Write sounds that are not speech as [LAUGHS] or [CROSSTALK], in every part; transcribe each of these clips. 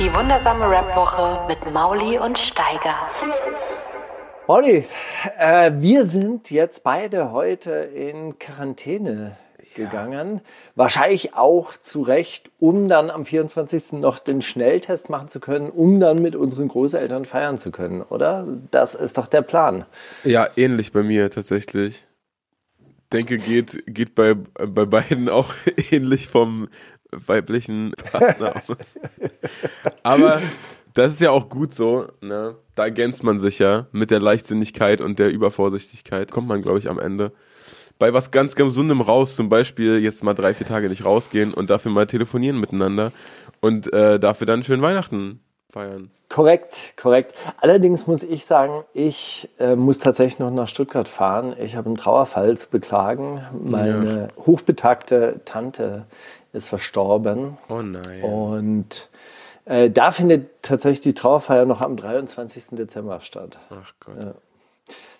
Die wundersame Rap-Woche mit Mauli und Steiger. Olli, äh, wir sind jetzt beide heute in Quarantäne gegangen. Wahrscheinlich auch zu Recht, um dann am 24. noch den Schnelltest machen zu können, um dann mit unseren Großeltern feiern zu können, oder? Das ist doch der Plan. Ja, ähnlich bei mir tatsächlich. Denke, geht, geht bei, bei beiden auch [LAUGHS] ähnlich vom weiblichen [LAUGHS] Partner aus. Aber das ist ja auch gut so, ne? Da ergänzt man sich ja mit der Leichtsinnigkeit und der Übervorsichtigkeit. Kommt man, glaube ich, am Ende bei was ganz gesundem raus, zum Beispiel jetzt mal drei, vier Tage nicht rausgehen und dafür mal telefonieren miteinander und äh, dafür dann schön Weihnachten feiern. Korrekt, korrekt. Allerdings muss ich sagen, ich äh, muss tatsächlich noch nach Stuttgart fahren. Ich habe einen Trauerfall zu beklagen. Meine ja. hochbetagte Tante ist verstorben. Oh nein. Und äh, da findet tatsächlich die Trauerfeier noch am 23. Dezember statt. Ach Gott. Ja.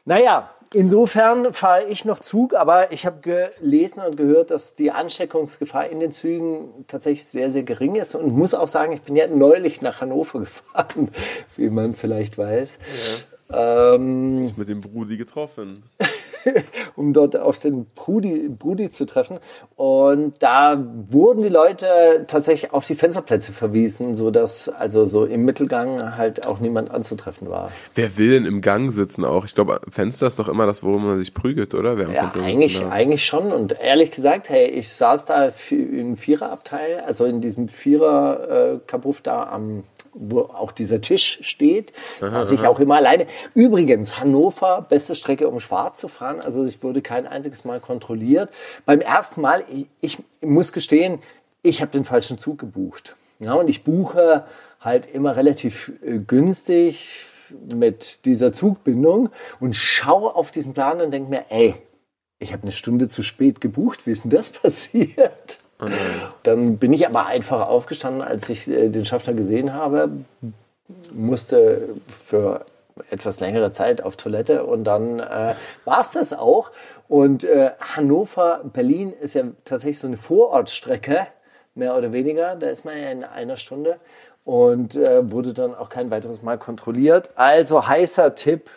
Naja, insofern fahre ich noch Zug, aber ich habe gelesen und gehört, dass die Ansteckungsgefahr in den Zügen tatsächlich sehr, sehr gering ist und muss auch sagen, ich bin ja neulich nach Hannover [LAUGHS] gefahren, wie man vielleicht weiß. Ja. Ähm, mit dem Brudi getroffen. [LAUGHS] [LAUGHS] um dort auf den Brudi, Brudi zu treffen. Und da wurden die Leute tatsächlich auf die Fensterplätze verwiesen, sodass also so im Mittelgang halt auch niemand anzutreffen war. Wer will denn im Gang sitzen auch? Ich glaube, Fenster ist doch immer das, wo man sich prügelt, oder? Wer ja, eigentlich, eigentlich schon. Und ehrlich gesagt, hey, ich saß da im Viererabteil, also in diesem Vierer-Kabuff da am wo auch dieser Tisch steht. Saß ich auch immer alleine. Übrigens, Hannover, beste Strecke, um schwarz zu fahren. Also ich wurde kein einziges Mal kontrolliert. Beim ersten Mal, ich, ich muss gestehen, ich habe den falschen Zug gebucht. Ja, und ich buche halt immer relativ äh, günstig mit dieser Zugbindung und schaue auf diesen Plan und denke mir, ey, ich habe eine Stunde zu spät gebucht. Wie ist denn das [LAUGHS] passiert? Oh Dann bin ich aber einfach aufgestanden, als ich äh, den Schaffner gesehen habe, musste für etwas längere Zeit auf Toilette und dann äh, war es das auch. Und äh, Hannover, Berlin ist ja tatsächlich so eine Vorortstrecke, mehr oder weniger. Da ist man ja in einer Stunde und äh, wurde dann auch kein weiteres Mal kontrolliert. Also heißer Tipp,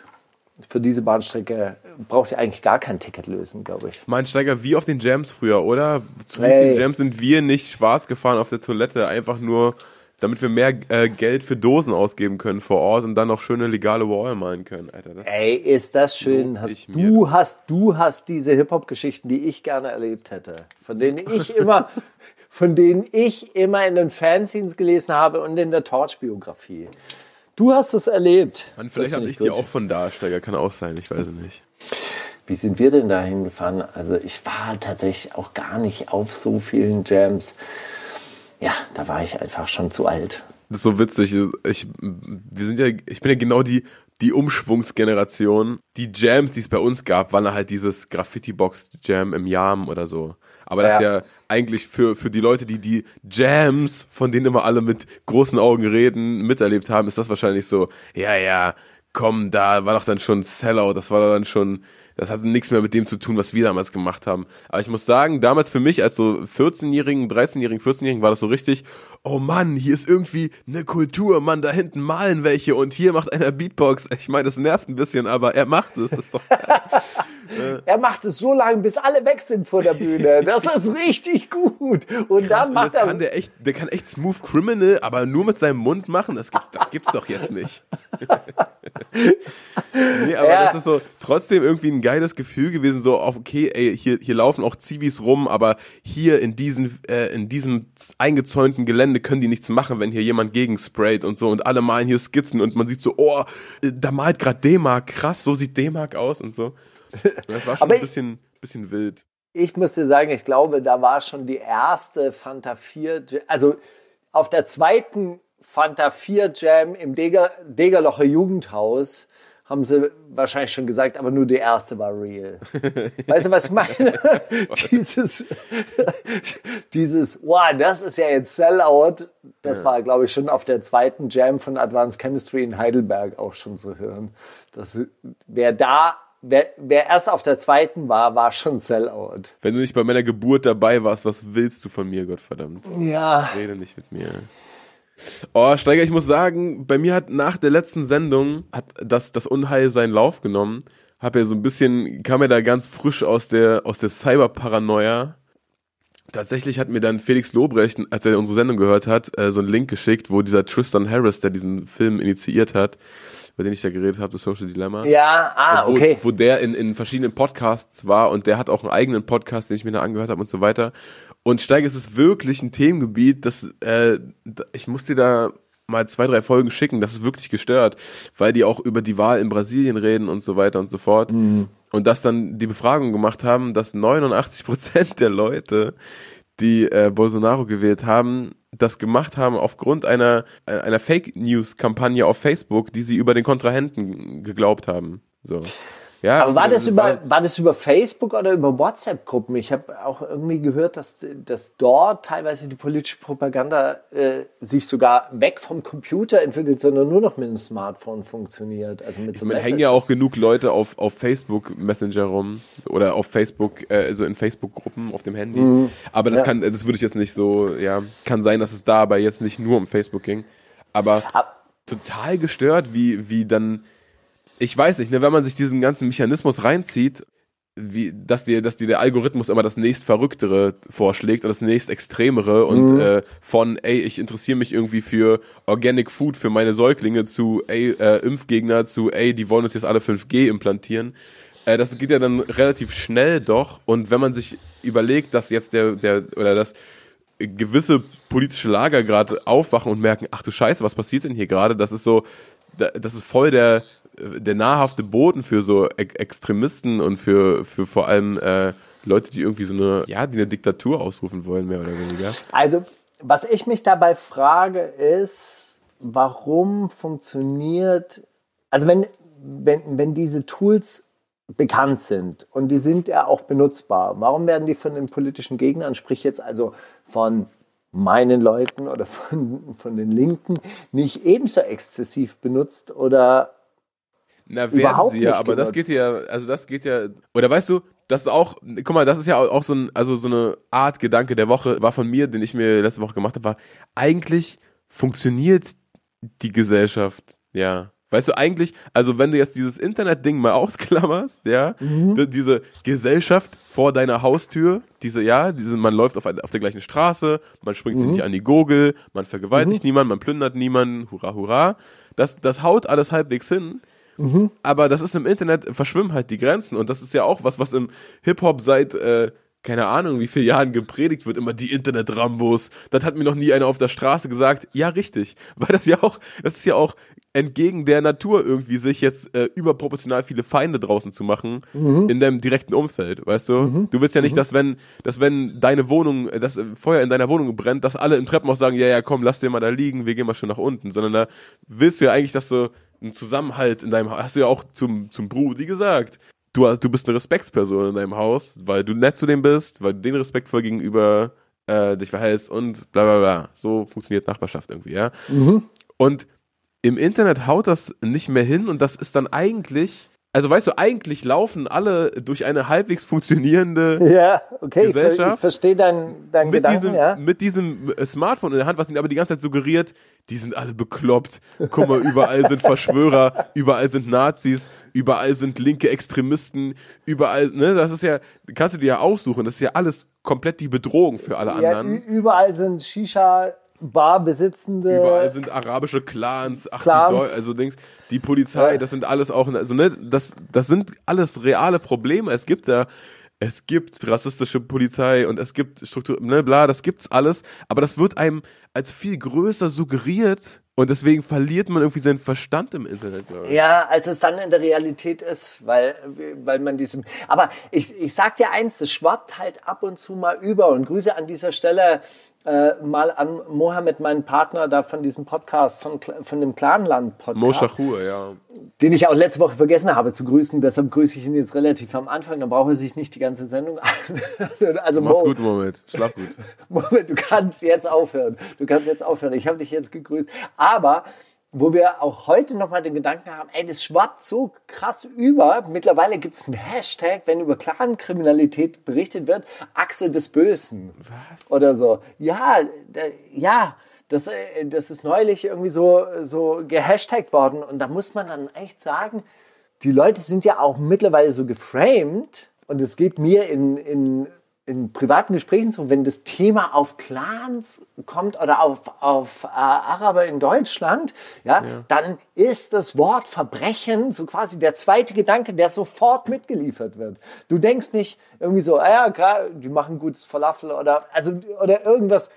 für diese Bahnstrecke braucht ihr eigentlich gar kein Ticket lösen, glaube ich. Mein Steiger, wie auf den Jams früher, oder? Zu hey. vielen Jams sind wir nicht schwarz gefahren auf der Toilette, einfach nur, damit wir mehr äh, Geld für Dosen ausgeben können vor Ort und dann noch schöne legale Wall malen können. Alter, Ey, ist das schön. Hast du, hast, du hast diese Hip-Hop-Geschichten, die ich gerne erlebt hätte. Von denen ich [LAUGHS] immer, von denen ich immer in den Fanzines gelesen habe und in der Torch-Biografie. Du hast es erlebt. Man, vielleicht habe ich, ich die auch von Darsteiger, kann auch sein, ich weiß es nicht. Wie sind wir denn dahin gefahren? Also ich war tatsächlich auch gar nicht auf so vielen Jams. Ja, da war ich einfach schon zu alt. Das ist so witzig. Ich, wir sind ja, ich bin ja genau die, die Umschwungsgeneration. Die Jams, die es bei uns gab, waren halt dieses Graffiti-Box-Jam im Jam oder so. Aber das ja. ist ja eigentlich für, für die Leute, die die Jams, von denen immer alle mit großen Augen reden, miterlebt haben, ist das wahrscheinlich so, ja, ja, komm, da war doch dann schon Sellout, das war dann schon das hatte nichts mehr mit dem zu tun, was wir damals gemacht haben. Aber ich muss sagen, damals für mich als so 14-Jährigen, 13-Jährigen, 14-Jährigen war das so richtig, oh Mann, hier ist irgendwie eine Kultur, Mann, da hinten malen welche und hier macht einer Beatbox. Ich meine, das nervt ein bisschen, aber er macht es. Ist doch, [LAUGHS] er macht es so lange, bis alle weg sind vor der Bühne. Das ist richtig gut. Und Krass, dann macht und das er. Kann der, echt, der kann echt Smooth Criminal, aber nur mit seinem Mund machen. Das, gibt, das gibt's doch jetzt nicht. [LAUGHS] nee, aber ja. das ist so trotzdem irgendwie ein geiles Gefühl gewesen, so auf, okay, ey, hier, hier laufen auch Zivis rum, aber hier in diesen, äh, in diesem eingezäunten Gelände können die nichts machen, wenn hier jemand gegensprayt und so und alle malen hier Skizzen und man sieht so, oh, äh, da malt gerade D-Mark, krass, so sieht D-Mark aus und so. Das war schon ein bisschen, bisschen wild ich musste sagen, ich glaube, da war schon die erste Fanta 4, also auf der zweiten Fanta 4 Jam im Deger, Degerlocher Jugendhaus haben sie wahrscheinlich schon gesagt, aber nur die erste war real. [LAUGHS] weißt du, was ich meine? [LAUGHS] dieses, [LAUGHS] dieses, wow, das ist ja jetzt Sellout, das ja. war, glaube ich, schon auf der zweiten Jam von Advanced Chemistry in Heidelberg auch schon zu hören. Das, wer da Wer, wer erst auf der zweiten war, war schon Sellout. Wenn du nicht bei meiner Geburt dabei warst, was willst du von mir, Gottverdammt? Ja. Rede nicht mit mir. Oh, Steiger, ich muss sagen, bei mir hat nach der letzten Sendung hat das, das Unheil seinen Lauf genommen. Hab ja so ein bisschen, kam ja da ganz frisch aus der, aus der Cyberparanoia. Tatsächlich hat mir dann Felix Lobrecht, als er unsere Sendung gehört hat, äh, so einen Link geschickt, wo dieser Tristan Harris, der diesen Film initiiert hat, über den ich da geredet habe, das Social Dilemma. Ja, ah, wo, okay. Wo der in, in verschiedenen Podcasts war und der hat auch einen eigenen Podcast, den ich mir da angehört habe und so weiter. Und Steiger, es ist wirklich ein Themengebiet, das, äh, ich muss dir da mal zwei, drei Folgen schicken, das ist wirklich gestört, weil die auch über die Wahl in Brasilien reden und so weiter und so fort. Mhm. Und dass dann die Befragung gemacht haben, dass 89 Prozent der Leute, die äh, Bolsonaro gewählt haben, das gemacht haben aufgrund einer, einer Fake News Kampagne auf Facebook, die sie über den Kontrahenten geglaubt haben. So. Ja, Aber war also das, über, war das über Facebook oder über WhatsApp-Gruppen? Ich habe auch irgendwie gehört, dass, dass dort teilweise die politische Propaganda äh, sich sogar weg vom Computer entwickelt, sondern nur noch mit dem Smartphone funktioniert. Also mit so ich meine, hängen ja auch genug Leute auf, auf Facebook Messenger rum oder auf Facebook, äh, also in Facebook-Gruppen auf dem Handy. Mhm. Aber das ja. kann, das würde ich jetzt nicht so, ja, kann sein, dass es da aber jetzt nicht nur um Facebook ging. Aber Ab total gestört, wie, wie dann ich weiß nicht, ne, wenn man sich diesen ganzen Mechanismus reinzieht, wie, dass dir, dass dir der Algorithmus immer das nächst Verrücktere vorschlägt und das nächst Extremere und mhm. äh, von, ey, ich interessiere mich irgendwie für Organic Food für meine Säuglinge zu, ey, äh, Impfgegner zu, ey, die wollen uns jetzt alle 5G implantieren. Äh, das geht ja dann relativ schnell doch und wenn man sich überlegt, dass jetzt der, der, oder dass gewisse politische Lager gerade aufwachen und merken, ach du Scheiße, was passiert denn hier gerade? Das ist so, das ist voll der, der nahrhafte Boden für so Extremisten und für, für vor allem äh, Leute, die irgendwie so eine, ja, die eine Diktatur ausrufen wollen, mehr oder weniger. Also, was ich mich dabei frage, ist, warum funktioniert, also wenn, wenn, wenn diese Tools bekannt sind und die sind ja auch benutzbar, warum werden die von den politischen Gegnern, sprich jetzt also von meinen Leuten oder von, von den Linken, nicht ebenso exzessiv benutzt oder na, werden sie ja, aber genutzt. das geht ja, also das geht ja, oder weißt du, das ist auch, guck mal, das ist ja auch so ein, also so eine Art Gedanke der Woche, war von mir, den ich mir letzte Woche gemacht habe, war, eigentlich funktioniert die Gesellschaft, ja. Weißt du, eigentlich, also wenn du jetzt dieses Internet-Ding mal [LAUGHS] ausklammerst, ja, mhm. diese Gesellschaft vor deiner Haustür, diese, ja, diese, man läuft auf, auf der gleichen Straße, man springt mhm. sich nicht an die Gurgel, man vergewaltigt mhm. niemanden, man plündert niemanden, hurra, hurra. Das, das haut alles halbwegs hin. Mhm. Aber das ist im Internet, verschwimmen halt die Grenzen. Und das ist ja auch was, was im Hip-Hop seit, äh, keine Ahnung, wie viele Jahren gepredigt wird, immer die Internet-Rambos. Das hat mir noch nie einer auf der Straße gesagt. Ja, richtig. [LAUGHS] Weil das ja auch, das ist ja auch entgegen der Natur irgendwie, sich jetzt äh, überproportional viele Feinde draußen zu machen mhm. in deinem direkten Umfeld, weißt du? Mhm. Du willst ja nicht, mhm. dass wenn, dass wenn deine Wohnung, das Feuer in deiner Wohnung brennt, dass alle im Treppenhaus sagen, ja, ja, komm, lass den mal da liegen, wir gehen mal schon nach unten, sondern da willst du ja eigentlich, dass du einen Zusammenhalt in deinem Haus, hast du ja auch zum, zum Brudi gesagt. Du, du bist eine Respektsperson in deinem Haus, weil du nett zu dem bist, weil du den respektvoll gegenüber äh, dich verhältst und bla bla bla. So funktioniert Nachbarschaft irgendwie, ja. Mhm. Und im Internet haut das nicht mehr hin und das ist dann eigentlich also weißt du, eigentlich laufen alle durch eine halbwegs funktionierende ja, okay, Gesellschaft. Ich verstehe deinen dein mit Gedanken, diesem, ja. Mit diesem äh, Smartphone in der Hand, was ihnen aber die ganze Zeit suggeriert, die sind alle bekloppt. Guck mal, überall sind Verschwörer, [LAUGHS] überall sind Nazis, überall sind linke Extremisten, überall, ne, das ist ja, kannst du dir ja aussuchen, das ist ja alles komplett die Bedrohung für alle ja, anderen. Überall sind Shisha Barbesitzende. Überall sind arabische Clans, ach, Clans. Die also Dings, die Polizei, ja. das sind alles auch, also ne, das, das sind alles reale Probleme. Es gibt da, es gibt rassistische Polizei und es gibt Struktur, ne, bla, das gibt's alles, aber das wird einem als viel größer suggeriert Und deswegen verliert man irgendwie seinen Verstand im Internet, glaube ich. Ja, als es dann in der Realität ist, weil, weil man diesem. Aber ich, ich sag dir eins, das schwappt halt ab und zu mal über. Und Grüße an dieser Stelle äh, mal an Mohammed, meinen Partner da von diesem Podcast, von, von dem Clanland-Podcast. Mo Shahur, ja. Den ich auch letzte Woche vergessen habe zu grüßen. Deshalb grüße ich ihn jetzt relativ am Anfang. Dann braucht er sich nicht die ganze Sendung an. [LAUGHS] also Mach's Mo, gut, Moment. Schlaf gut. [LAUGHS] Moment, du kannst jetzt aufhören. Du kannst jetzt aufhören. Ich habe dich jetzt gegrüßt. Aber wo wir auch heute nochmal den Gedanken haben, ey, das schwappt so krass über. Mittlerweile gibt es einen Hashtag, wenn über Clankriminalität berichtet wird, Achse des Bösen. Was? Oder so. Ja, da, ja. Das, äh, das ist neulich irgendwie so, so gehashtagt worden. Und da muss man dann echt sagen, die Leute sind ja auch mittlerweile so geframed. Und es geht mir in, in in privaten Gesprächen so, wenn das Thema auf Clans kommt oder auf, auf äh, Araber in Deutschland, ja, ja, dann ist das Wort Verbrechen so quasi der zweite Gedanke, der sofort mitgeliefert wird. Du denkst nicht irgendwie so, ah ja, klar, die machen gutes Falafel oder, also, oder irgendwas,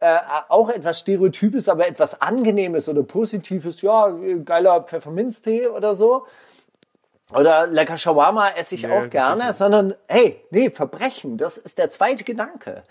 äh, auch etwas Stereotypes, aber etwas Angenehmes oder Positives, ja, geiler Pfefferminztee oder so. Oder lecker Shawarma esse ich nee, auch gerne, sondern hey, nee, Verbrechen, das ist der zweite Gedanke.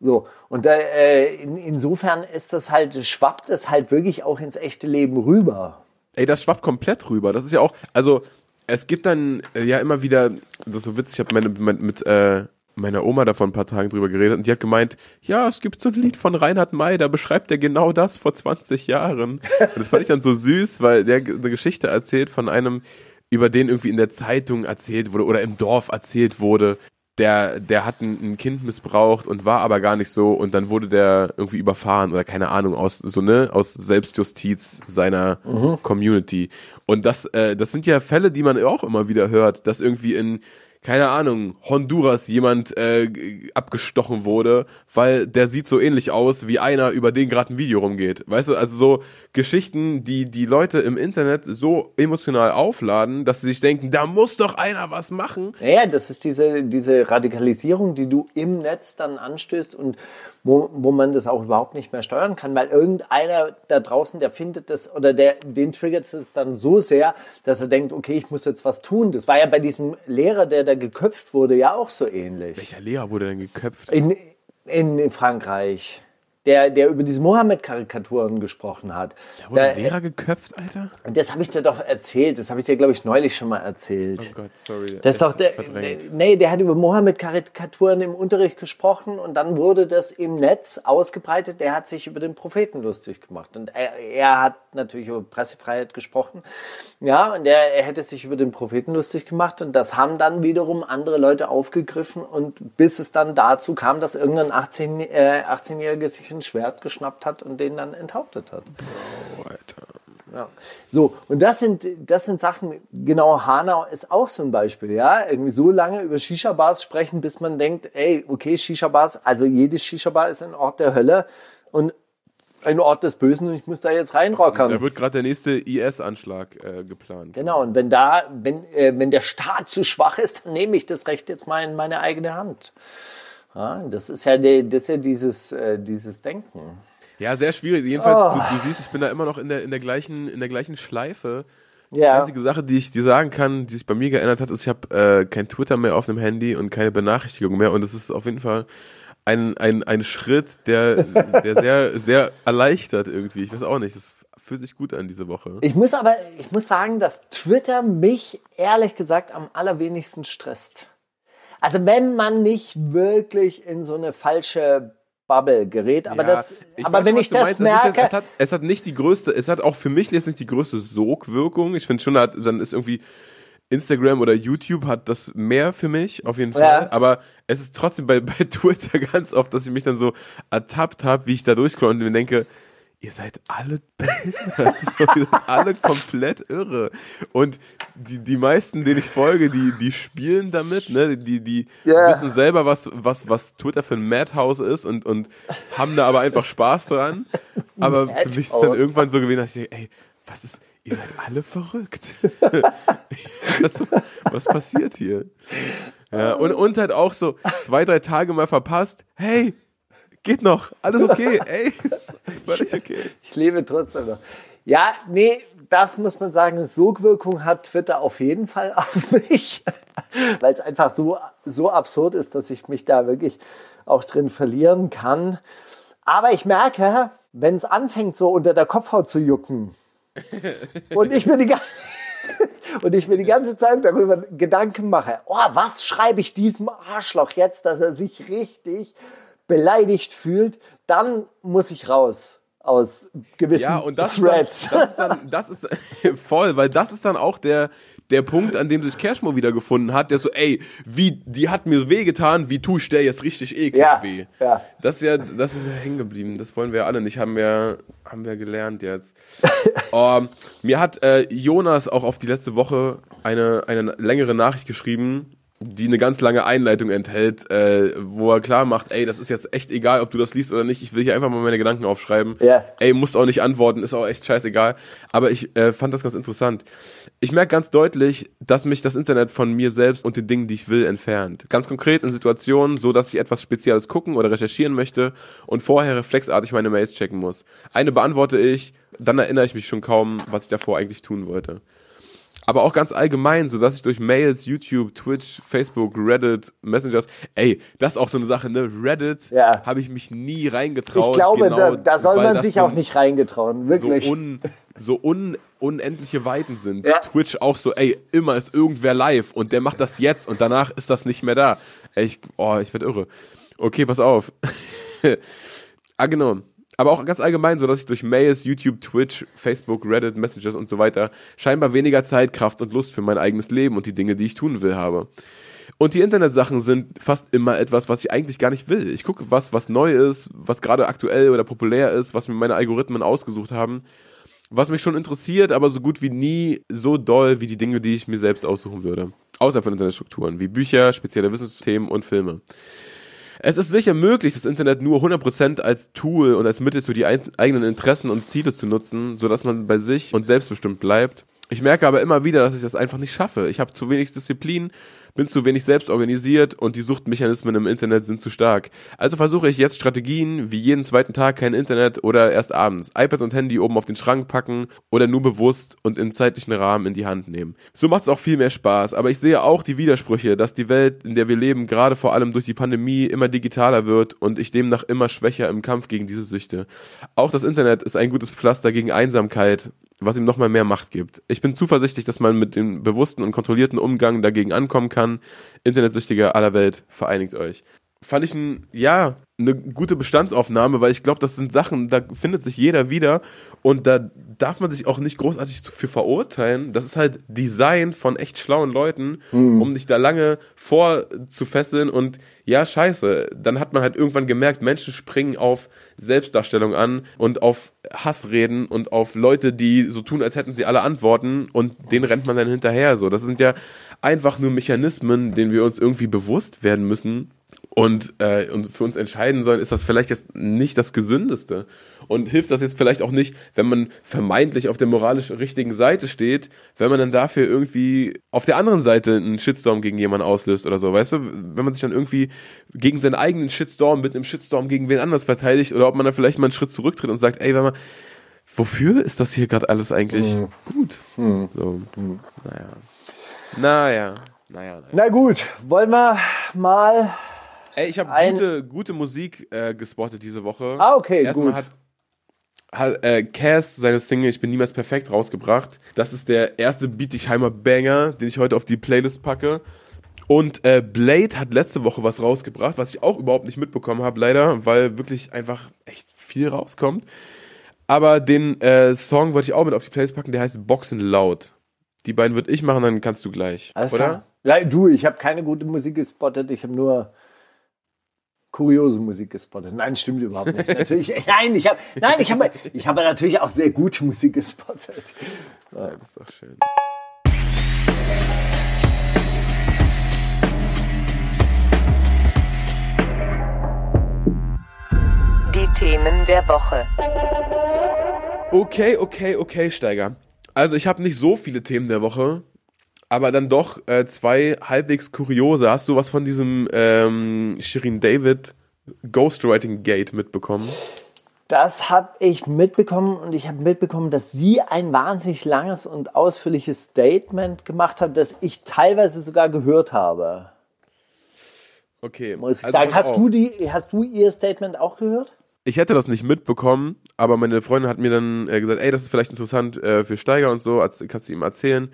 So, und da, äh, in, insofern ist das halt, schwappt es halt wirklich auch ins echte Leben rüber. Ey, das schwappt komplett rüber. Das ist ja auch, also es gibt dann äh, ja immer wieder, das ist so witzig, ich habe meine, mit, mit äh, meiner Oma da vor ein paar Tagen drüber geredet und die hat gemeint, ja, es gibt so ein Lied von Reinhard May, da beschreibt er genau das vor 20 Jahren. Und das fand ich dann so süß, weil der eine Geschichte erzählt von einem über den irgendwie in der Zeitung erzählt wurde oder im Dorf erzählt wurde, der, der hat ein, ein, Kind missbraucht und war aber gar nicht so und dann wurde der irgendwie überfahren oder keine Ahnung aus so ne aus Selbstjustiz seiner mhm. Community und das äh, das sind ja Fälle, die man auch immer wieder hört, dass irgendwie in keine Ahnung, Honduras jemand äh, abgestochen wurde, weil der sieht so ähnlich aus wie einer, über den gerade ein Video rumgeht. Weißt du, also so Geschichten, die die Leute im Internet so emotional aufladen, dass sie sich denken, da muss doch einer was machen. Ja, das ist diese, diese Radikalisierung, die du im Netz dann anstößt und wo, wo man das auch überhaupt nicht mehr steuern kann, weil irgendeiner da draußen, der findet das oder der, den triggert es dann so sehr, dass er denkt, okay, ich muss jetzt was tun. Das war ja bei diesem Lehrer, der da geköpft wurde, ja auch so ähnlich. Welcher Lehrer wurde denn geköpft? In, in, in Frankreich der, der über diese Mohammed-Karikaturen gesprochen hat. Der wurde da, Lehrer geköpft, Alter? Das habe ich dir doch erzählt. Das habe ich dir, glaube ich, neulich schon mal erzählt. Oh Gott, sorry. Das ist doch der, nee, der hat über Mohammed-Karikaturen im Unterricht gesprochen und dann wurde das im Netz ausgebreitet. Der hat sich über den Propheten lustig gemacht. Und er, er hat natürlich über Pressefreiheit gesprochen. Ja, und er, er hätte sich über den Propheten lustig gemacht und das haben dann wiederum andere Leute aufgegriffen und bis es dann dazu kam, dass irgendein 18, äh, 18-Jähriger sich ein Schwert geschnappt hat und den dann enthauptet hat. Bro, Alter. Ja. So, und das sind, das sind Sachen, genau, Hanau ist auch so ein Beispiel, ja. Irgendwie so lange über Shisha-Bars sprechen, bis man denkt, ey, okay, Shisha-Bars, also jede Shisha-Bar ist ein Ort der Hölle und ein Ort des Bösen und ich muss da jetzt reinrockern. Da wird gerade der nächste IS-Anschlag äh, geplant. Genau, und wenn da, wenn, äh, wenn der Staat zu schwach ist, dann nehme ich das Recht jetzt mal in meine eigene Hand. Ja, das ist ja, die, das ist ja dieses, äh, dieses Denken. Ja, sehr schwierig. Jedenfalls, oh. du, du, siehst, ich bin da immer noch in der, in der, gleichen, in der gleichen Schleife. Ja. Die einzige Sache, die ich dir sagen kann, die sich bei mir geändert hat, ist, ich habe äh, kein Twitter mehr auf dem Handy und keine Benachrichtigung mehr. Und es ist auf jeden Fall ein, ein, ein Schritt, der, der sehr, sehr erleichtert irgendwie. Ich weiß auch nicht. Das fühlt sich gut an diese Woche. Ich muss aber, ich muss sagen, dass Twitter mich ehrlich gesagt am allerwenigsten stresst. Also wenn man nicht wirklich in so eine falsche Bubble gerät, aber ja, das, aber weiß, wenn ich das merke, jetzt, es, hat, es hat nicht die größte, es hat auch für mich jetzt nicht die größte Sogwirkung. Ich finde schon, dann ist irgendwie Instagram oder YouTube hat das mehr für mich, auf jeden Fall. Ja. Aber es ist trotzdem bei, [LAUGHS] bei Twitter ganz oft, dass ich mich dann so ertappt habe, wie ich da durchscroll und mir denke, ihr seid alle [LAUGHS] behindert. ihr seid alle komplett irre. Und die, die meisten, denen ich folge, die, die spielen damit, ne? Die, die yeah. wissen selber, was, was, was Twitter für ein Madhouse ist und, und haben da aber einfach Spaß dran. Aber für mich ist es dann irgendwann so gewesen, dass ich denke, ey, was ist, ihr seid alle verrückt. [LAUGHS] was, was passiert hier? Ja, und, und halt auch so zwei, drei Tage mal verpasst, hey, geht noch, alles okay, ey, [LAUGHS] völlig okay. Ich lebe trotzdem noch. Ja, nee, das muss man sagen, Sogwirkung hat Twitter auf jeden Fall [LAUGHS] auf mich, weil es einfach so, so absurd ist, dass ich mich da wirklich auch drin verlieren kann. Aber ich merke, wenn es anfängt, so unter der Kopfhaut zu jucken [LAUGHS] und ich mir die, und ich mir die ganze Zeit darüber Gedanken mache, oh, was schreibe ich diesem Arschloch jetzt, dass er sich richtig beleidigt fühlt, dann muss ich raus aus gewissen ja, und das Threads. Ist dann, das ist dann, das ist [LAUGHS] voll, weil das ist dann auch der, der Punkt, an dem sich Cashmo wiedergefunden hat, der so, ey, wie, die hat mir wehgetan, wie tue ich der jetzt richtig eklig Ja, weh? ja. Das ist ja, das ist ja hängen geblieben. Das wollen wir alle nicht, haben wir, haben wir gelernt jetzt. [LAUGHS] Ähm, mir hat äh, Jonas auch auf die letzte Woche eine, eine längere Nachricht geschrieben, die eine ganz lange Einleitung enthält, äh, wo er klar macht, ey, das ist jetzt echt egal, ob du das liest oder nicht. Ich will hier einfach mal meine Gedanken aufschreiben. Ja. Ey, musst auch nicht antworten, ist auch echt scheißegal. Aber ich äh, fand das ganz interessant. Ich merke ganz deutlich, dass mich das Internet von mir selbst und den Dingen, die ich will, entfernt. Ganz konkret in Situationen, so dass ich etwas Spezielles gucken oder recherchieren möchte und vorher reflexartig meine Mails checken muss. Eine beantworte ich, dann erinnere ich mich schon kaum, was ich davor eigentlich tun wollte aber auch ganz allgemein, so dass ich durch Mails, YouTube, Twitch, Facebook, Reddit, Messengers, ey, das ist auch so eine Sache, ne? Reddit Ja. habe ich mich nie reingetraut. Ich glaube, genau, da, da soll man sich so, auch nicht reingetrauen, wirklich. so, un, so un, unendliche Weiten sind. Ja. Twitch auch so, ey, immer ist irgendwer live und der macht das jetzt und danach ist das nicht mehr da. Ey, ich, oh, ich werd irre. Okay, pass auf. [LAUGHS] ah, genau. Aber auch ganz allgemein so, dass ich durch Mails, YouTube, Twitch, Facebook, Reddit, Messages und so weiter scheinbar weniger Zeit, Kraft und Lust für mein eigenes Leben und die Dinge, die ich tun will, habe. Und die Internetsachen sind fast immer etwas, was ich eigentlich gar nicht will. Ich gucke was, was neu ist, was gerade aktuell oder populär ist, was mir meine Algorithmen ausgesucht haben, was mich schon interessiert, aber so gut wie nie so doll wie die Dinge, die ich mir selbst aussuchen würde. Außer von Internetstrukturen, wie Bücher, spezielle Wissensthemen und Filme. Es ist sicher möglich, das Internet nur 100% als Tool und als Mittel für die eigenen Interessen und Ziele zu nutzen, sodass man bei sich und selbstbestimmt bleibt. Ich merke aber immer wieder, dass ich das einfach nicht schaffe. Ich habe zu wenig Disziplin, bin zu wenig selbst organisiert und die Suchtmechanismen im Internet sind zu stark. Also versuche ich jetzt Strategien wie jeden zweiten Tag kein Internet oder erst abends. iPad und Handy oben auf den Schrank packen oder nur bewusst und im zeitlichen Rahmen in die Hand nehmen. So macht es auch viel mehr Spaß, aber ich sehe auch die Widersprüche, dass die Welt, in der wir leben, gerade vor allem durch die Pandemie immer digitaler wird und ich demnach immer schwächer im Kampf gegen diese Süchte. Auch das Internet ist ein gutes Pflaster gegen Einsamkeit, was ihm nochmal mehr Macht gibt. Ich bin zuversichtlich, dass man mit dem bewussten und kontrollierten Umgang dagegen ankommen kann. Internetsüchtige aller Welt, vereinigt euch. Fand ich ein, ja, eine gute Bestandsaufnahme, weil ich glaube, das sind Sachen, da findet sich jeder wieder und da darf man sich auch nicht großartig für verurteilen. Das ist halt Design von echt schlauen Leuten, um dich da lange vorzufesseln und ja, scheiße. Dann hat man halt irgendwann gemerkt, Menschen springen auf Selbstdarstellung an und auf Hassreden und auf Leute, die so tun, als hätten sie alle Antworten und denen rennt man dann hinterher. So, das sind ja einfach nur Mechanismen, denen wir uns irgendwie bewusst werden müssen und, äh, und für uns entscheiden sollen, ist das vielleicht jetzt nicht das Gesündeste. Und hilft das jetzt vielleicht auch nicht, wenn man vermeintlich auf der moralisch richtigen Seite steht, wenn man dann dafür irgendwie auf der anderen Seite einen Shitstorm gegen jemanden auslöst oder so, weißt du? Wenn man sich dann irgendwie gegen seinen eigenen Shitstorm mit einem Shitstorm gegen wen anders verteidigt oder ob man dann vielleicht mal einen Schritt zurücktritt und sagt, ey, wenn man, wofür ist das hier gerade alles eigentlich gut? So, naja. Naja. Naja, naja. Na gut, wollen wir mal. Ey, ich habe gute, gute Musik äh, gespottet diese Woche. Ah, okay, Erstmal gut. hat, hat äh, Cass seine Single Ich bin niemals perfekt rausgebracht. Das ist der erste Bietigheimer Banger, den ich heute auf die Playlist packe. Und äh, Blade hat letzte Woche was rausgebracht, was ich auch überhaupt nicht mitbekommen habe, leider, weil wirklich einfach echt viel rauskommt. Aber den äh, Song wollte ich auch mit auf die Playlist packen, der heißt Boxen Loud. Die beiden würde ich machen, dann kannst du gleich. Alles oder? klar. Du, ich habe keine gute Musik gespottet, ich habe nur kuriose Musik gespottet. Nein, stimmt überhaupt nicht. Natürlich, [LAUGHS] nein, ich habe nein, ich habe ich habe natürlich auch sehr gute Musik gespottet. Ja, das ist doch schön. Die Themen der Woche. Okay, okay, okay, Steiger. Also ich habe nicht so viele Themen der Woche, aber dann doch äh, zwei halbwegs kuriose. Hast du was von diesem ähm, Shirin David Ghostwriting Gate mitbekommen? Das habe ich mitbekommen und ich habe mitbekommen, dass sie ein wahnsinnig langes und ausführliches Statement gemacht hat, das ich teilweise sogar gehört habe. Okay. Muss ich also sagen. Hast auf. du, die, hast du ihr Statement auch gehört? Ich hätte das nicht mitbekommen, aber meine Freundin hat mir dann äh, gesagt, ey, das ist vielleicht interessant äh, für Steiger und so, als, kannst du ihm erzählen.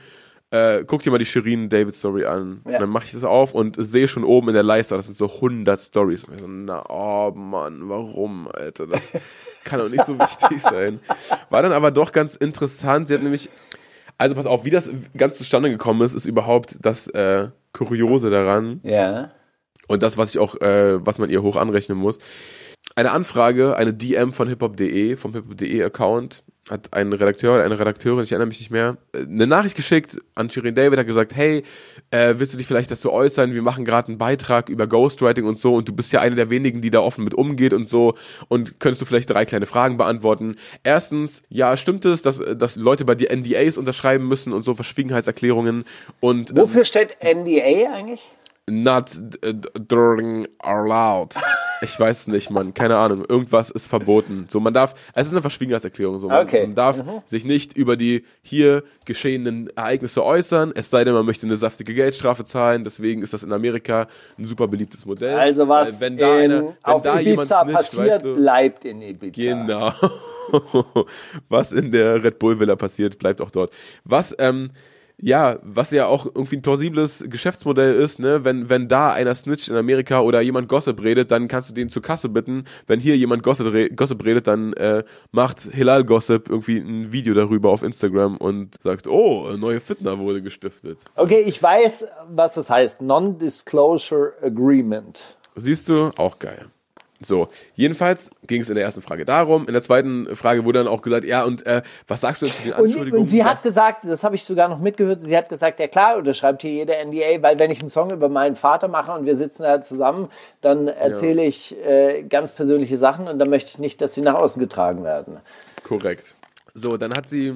Äh, guck dir mal die Shirin David Story an. Ja. Dann mache ich das auf und sehe schon oben in der Leiste, das sind so 100 Stories. Und ich so, na, oh Mann, warum, Alter, das [LAUGHS] kann doch nicht so wichtig sein. War dann aber doch ganz interessant. Sie hat nämlich, also pass auf, wie das ganz zustande gekommen ist, ist überhaupt das äh, Kuriose daran Ja. und das, was ich auch, äh, was man ihr hoch anrechnen muss. Eine Anfrage, eine DM von hiphop.de, vom hiphop.de Account, hat ein Redakteur oder eine Redakteurin, ich erinnere mich nicht mehr, äh, eine Nachricht geschickt an Shirin David, hat gesagt, hey, äh, willst du dich vielleicht dazu äußern? Wir machen gerade einen Beitrag über Ghostwriting und so und du bist ja eine der wenigen, die da offen mit umgeht und so und könntest du vielleicht drei kleine Fragen beantworten? Erstens, ja, stimmt es, dass, dass Leute bei dir NDAs unterschreiben müssen und so Verschwiegenheitserklärungen und ähm, Wofür steht NDA eigentlich? Not during allowed. Ich weiß nicht, Mann. Keine Ahnung. Irgendwas ist verboten. So, man darf, es ist eine Verschwiegenheitserklärung. So, man, Okay. man darf sich nicht über die hier geschehenen Ereignisse äußern, es sei denn, man möchte eine saftige Geldstrafe zahlen. Deswegen ist das in Amerika ein super beliebtes Modell. Also was wenn da, in, einer, wenn auf da jemand Ibiza snitcht, passiert, weißt du, bleibt in Ibiza. Genau. [LAUGHS] was in der Red Bull Villa passiert, bleibt auch dort. Was, ähm, ja, was ja auch irgendwie ein plausibles Geschäftsmodell ist, ne, wenn, wenn da einer snitcht in Amerika oder jemand Gossip redet, dann kannst du den zur Kasse bitten. Wenn hier jemand Gossip, re Gossip redet, dann äh, macht Hilal Gossip irgendwie ein Video darüber auf Instagram und sagt, oh, eine neue Fitna wurde gestiftet. Okay, ich weiß, was das heißt. Non-Disclosure Agreement. Siehst du? Auch geil. So, jedenfalls ging es in der ersten Frage darum. In der zweiten Frage wurde dann auch gesagt, ja, und äh, was sagst du denn zu den Und, Anschuldigungen? und sie hat gesagt, das habe ich sogar noch mitgehört, sie hat gesagt, ja klar, unterschreibt hier jeder NDA, weil wenn ich einen Song über meinen Vater mache und wir sitzen da zusammen, dann erzähle ich äh, ganz persönliche Sachen und dann möchte ich nicht, dass sie nach außen getragen werden. Korrekt. So, dann hat sie.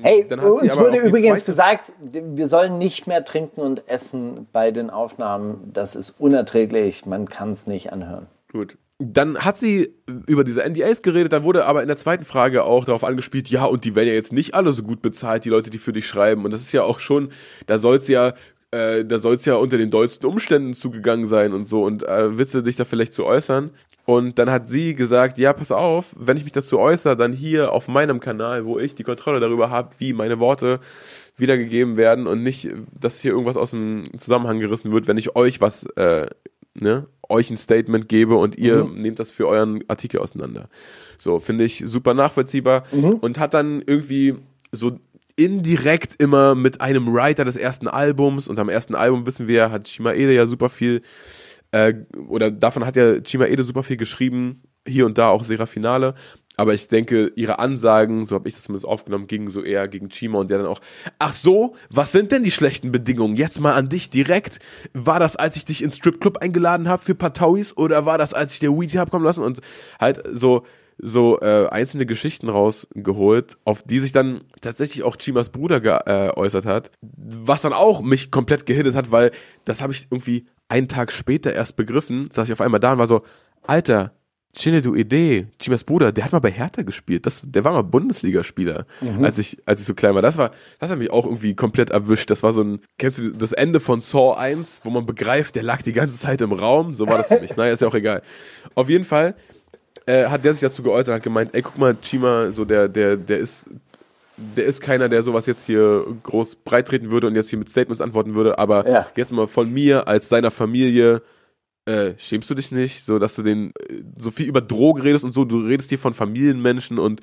Hey, uns wurde übrigens gesagt, wir sollen nicht mehr trinken und essen bei den Aufnahmen. Das ist unerträglich, man kann es nicht anhören. Gut. Dann hat sie über diese NDAs geredet, dann wurde aber in der zweiten Frage auch darauf angespielt, ja, und die werden ja jetzt nicht alle so gut bezahlt, die Leute, die für dich schreiben. Und das ist ja auch schon, da soll's ja, äh, da soll's ja unter den dollsten Umständen zugegangen sein und so. Und äh, willst du dich da vielleicht zu äußern? Und dann hat sie gesagt, ja, pass auf, wenn ich mich dazu äußere, dann hier auf meinem Kanal, wo ich die Kontrolle darüber habe, wie meine Worte wiedergegeben werden und nicht, dass hier irgendwas aus dem Zusammenhang gerissen wird, wenn ich euch was, äh, ne, euch ein Statement gebe und ihr nehmt das für euren Artikel auseinander. So, finde ich super nachvollziehbar und hat dann irgendwie so indirekt immer mit einem Writer des ersten Albums und am ersten Album wissen wir, hat Shimaede ja super viel äh, oder davon hat ja Chimaede super viel geschrieben, hier und da auch Serafinale. Aber ich denke, ihre Ansagen, so habe ich das zumindest aufgenommen, gingen so eher gegen Chima und der dann auch, ach so, was sind denn die schlechten Bedingungen? Jetzt mal an dich direkt. War das, als ich dich ins Stripclub eingeladen habe für Patauis oder war das, als ich dir Weed hab kommen lassen? Und halt so, so äh, einzelne Geschichten rausgeholt, auf die sich dann tatsächlich auch Chimas Bruder geäußert hat, was dann auch mich komplett gehittet hat, weil das habe ich irgendwie einen Tag später erst begriffen, saß ich auf einmal da und war so, Alter, Chinedu Ide, Chimas Bruder, der hat mal bei Hertha gespielt. Das, der war mal Bundesligaspieler, als ich, als ich so klein war. Das war, das hat mich auch irgendwie komplett erwischt. Das war so ein, kennst du das Ende von Saw 1, wo man begreift, der lag die ganze Zeit im Raum? So war das für mich. [LAUGHS] Naja, ist ja auch egal. Auf jeden Fall äh, hat der sich dazu geäußert, hat gemeint, ey, guck mal, Chima, so der, der, der ist, der ist keiner, der sowas jetzt hier groß breit treten würde und jetzt hier mit Statements antworten würde, aber Ja. jetzt mal von mir als seiner Familie, äh, schämst du dich nicht, so dass du den äh, so viel über Drogen redest und so, du redest hier von Familienmenschen und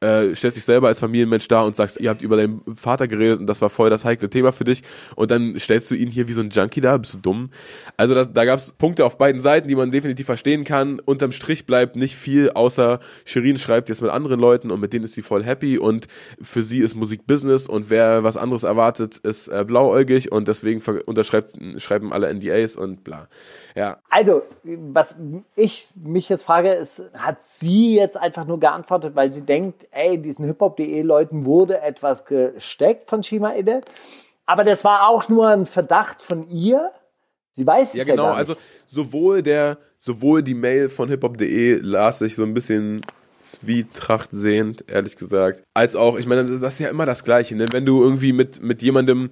äh, stellst dich selber als Familienmensch dar und sagst, ihr habt über deinen Vater geredet und das war voll das heikle Thema für dich und dann stellst du ihn hier wie so ein Junkie da, bist du dumm? Also da, da gab es Punkte auf beiden Seiten, die man definitiv verstehen kann. Unterm Strich bleibt nicht viel, außer Shirin schreibt jetzt mit anderen Leuten und mit denen ist sie voll happy und für sie ist Musik Business und wer was anderes erwartet, ist äh, blauäugig und deswegen unterschreibt schreiben alle NDAs und bla. Ja, Also, was ich mich jetzt frage, ist, hat sie jetzt einfach nur geantwortet, weil sie denkt, ey, diesen hiphop.de Leuten wurde etwas gesteckt von Shima Ede? Aber das war auch nur ein Verdacht von ihr. Sie weiß Ja, es ja genau. gar nicht. Also sowohl der, sowohl die Mail von hiphop.de las ich so ein bisschen Zwietracht sehend, ehrlich gesagt, als auch, ich meine, das ist ja immer das Gleiche, ne? Wenn du irgendwie mit, mit jemandem,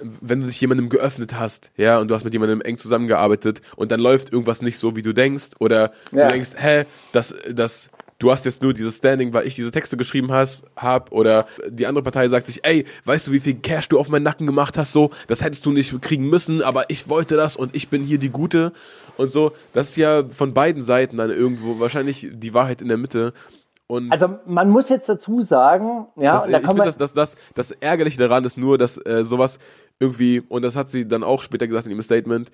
wenn du dich jemandem geöffnet hast, ja, und du hast mit jemandem eng zusammengearbeitet und dann läuft irgendwas nicht so, wie du denkst, oder Ja. du denkst, hä, das, das, du hast jetzt nur dieses Standing, weil ich diese Texte geschrieben hast, hab, oder die andere Partei sagt sich, ey, weißt du, wie viel Cash du auf meinen Nacken gemacht hast, so, das hättest du nicht kriegen müssen, aber ich wollte das und ich bin hier die Gute und so. Das ist ja von beiden Seiten dann irgendwo wahrscheinlich die Wahrheit in der Mitte. Und Also man muss jetzt dazu sagen, ja, das, da ich finde, das, das, das, das Ärgerliche daran ist nur, dass äh, sowas irgendwie, und das hat sie dann auch später gesagt in ihrem Statement,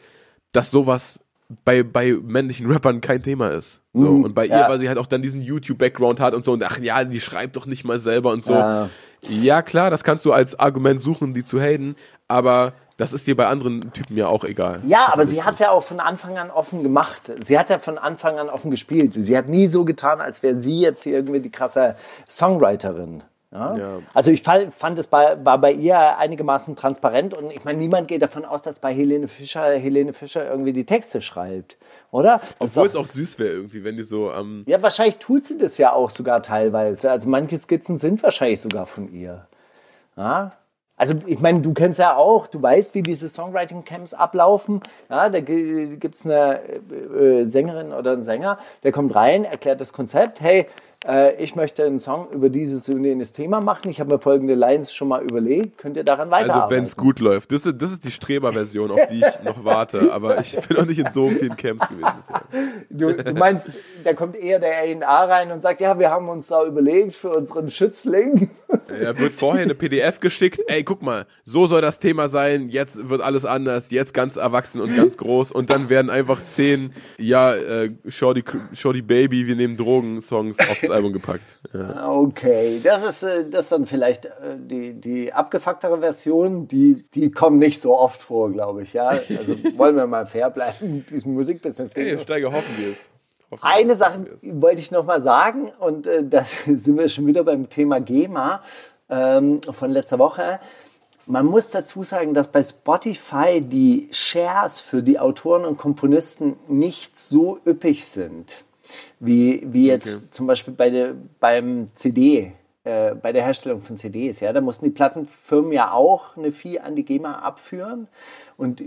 dass sowas bei, bei männlichen Rappern kein Thema ist. So. und bei Mhm. ja. ihr, weil sie halt auch dann diesen YouTube-Background hat und so, und ach ja, die schreibt doch nicht mal selber und so. Ja. Ja, klar, das kannst du als Argument suchen, die zu haten, aber das ist dir bei anderen Typen ja auch egal. Ja, aber sie hat es ja auch von Anfang an offen gemacht. Sie hat es ja von Anfang an offen gespielt. Sie hat nie so getan, als wäre sie jetzt hier irgendwie die krasse Songwriterin. Ja? Ja. Also ich fand, es bei, war bei ihr einigermaßen transparent und ich meine, niemand geht davon aus, dass bei Helene Fischer Helene Fischer irgendwie die Texte schreibt, oder? Das Obwohl es auch süß wäre irgendwie, wenn die so am. ja, wahrscheinlich tut sie das ja auch sogar teilweise. Also manche Skizzen sind wahrscheinlich sogar von ihr. Ja? Also ich meine, du kennst ja auch, du weißt, wie diese Songwriting-Camps ablaufen. Ja, da gibt es eine äh, äh, Sängerin oder einen Sänger, der kommt rein, erklärt das Konzept. Hey, äh, ich möchte einen Song über dieses und jenes Thema machen. Ich habe mir folgende Lines schon mal überlegt. Könnt ihr daran weiterarbeiten? Also wenn es gut läuft. Das ist, das ist die Streber-Version, auf die ich noch warte. Aber ich bin noch nicht in so vielen Camps gewesen bisher. Du, du meinst, da kommt eher der A&A rein und sagt, ja, wir haben uns da überlegt für unseren Schützling. Er wird vorher eine PDF geschickt. Ey, guck mal, so soll das Thema sein. Jetzt wird alles anders. Jetzt ganz erwachsen und ganz groß. Und dann werden einfach zehn, ja, äh, Shorty, Shorty Baby, wir nehmen Drogen-Songs aufs Album gepackt. Ja. Okay, das ist, äh, das ist dann vielleicht äh, die, die abgefucktere Version, die, die kommen nicht so oft vor, glaube ich. Ja? Also [LAUGHS] wollen wir mal fair bleiben in diesem Musikbusiness. Hey, Steiger, hoffen wir es. Hoffen Eine Sache wollte ich noch mal sagen und äh, da [LAUGHS] sind wir schon wieder beim Thema GEMA ähm, von letzter Woche. Man muss dazu sagen, dass bei Spotify die Shares für die Autoren und Komponisten nicht so üppig sind, wie, wie jetzt Okay. zum Beispiel bei der, beim CD, äh, bei der Herstellung von CDs. Ja, da mussten die Plattenfirmen ja auch eine Fee an die GEMA abführen. Und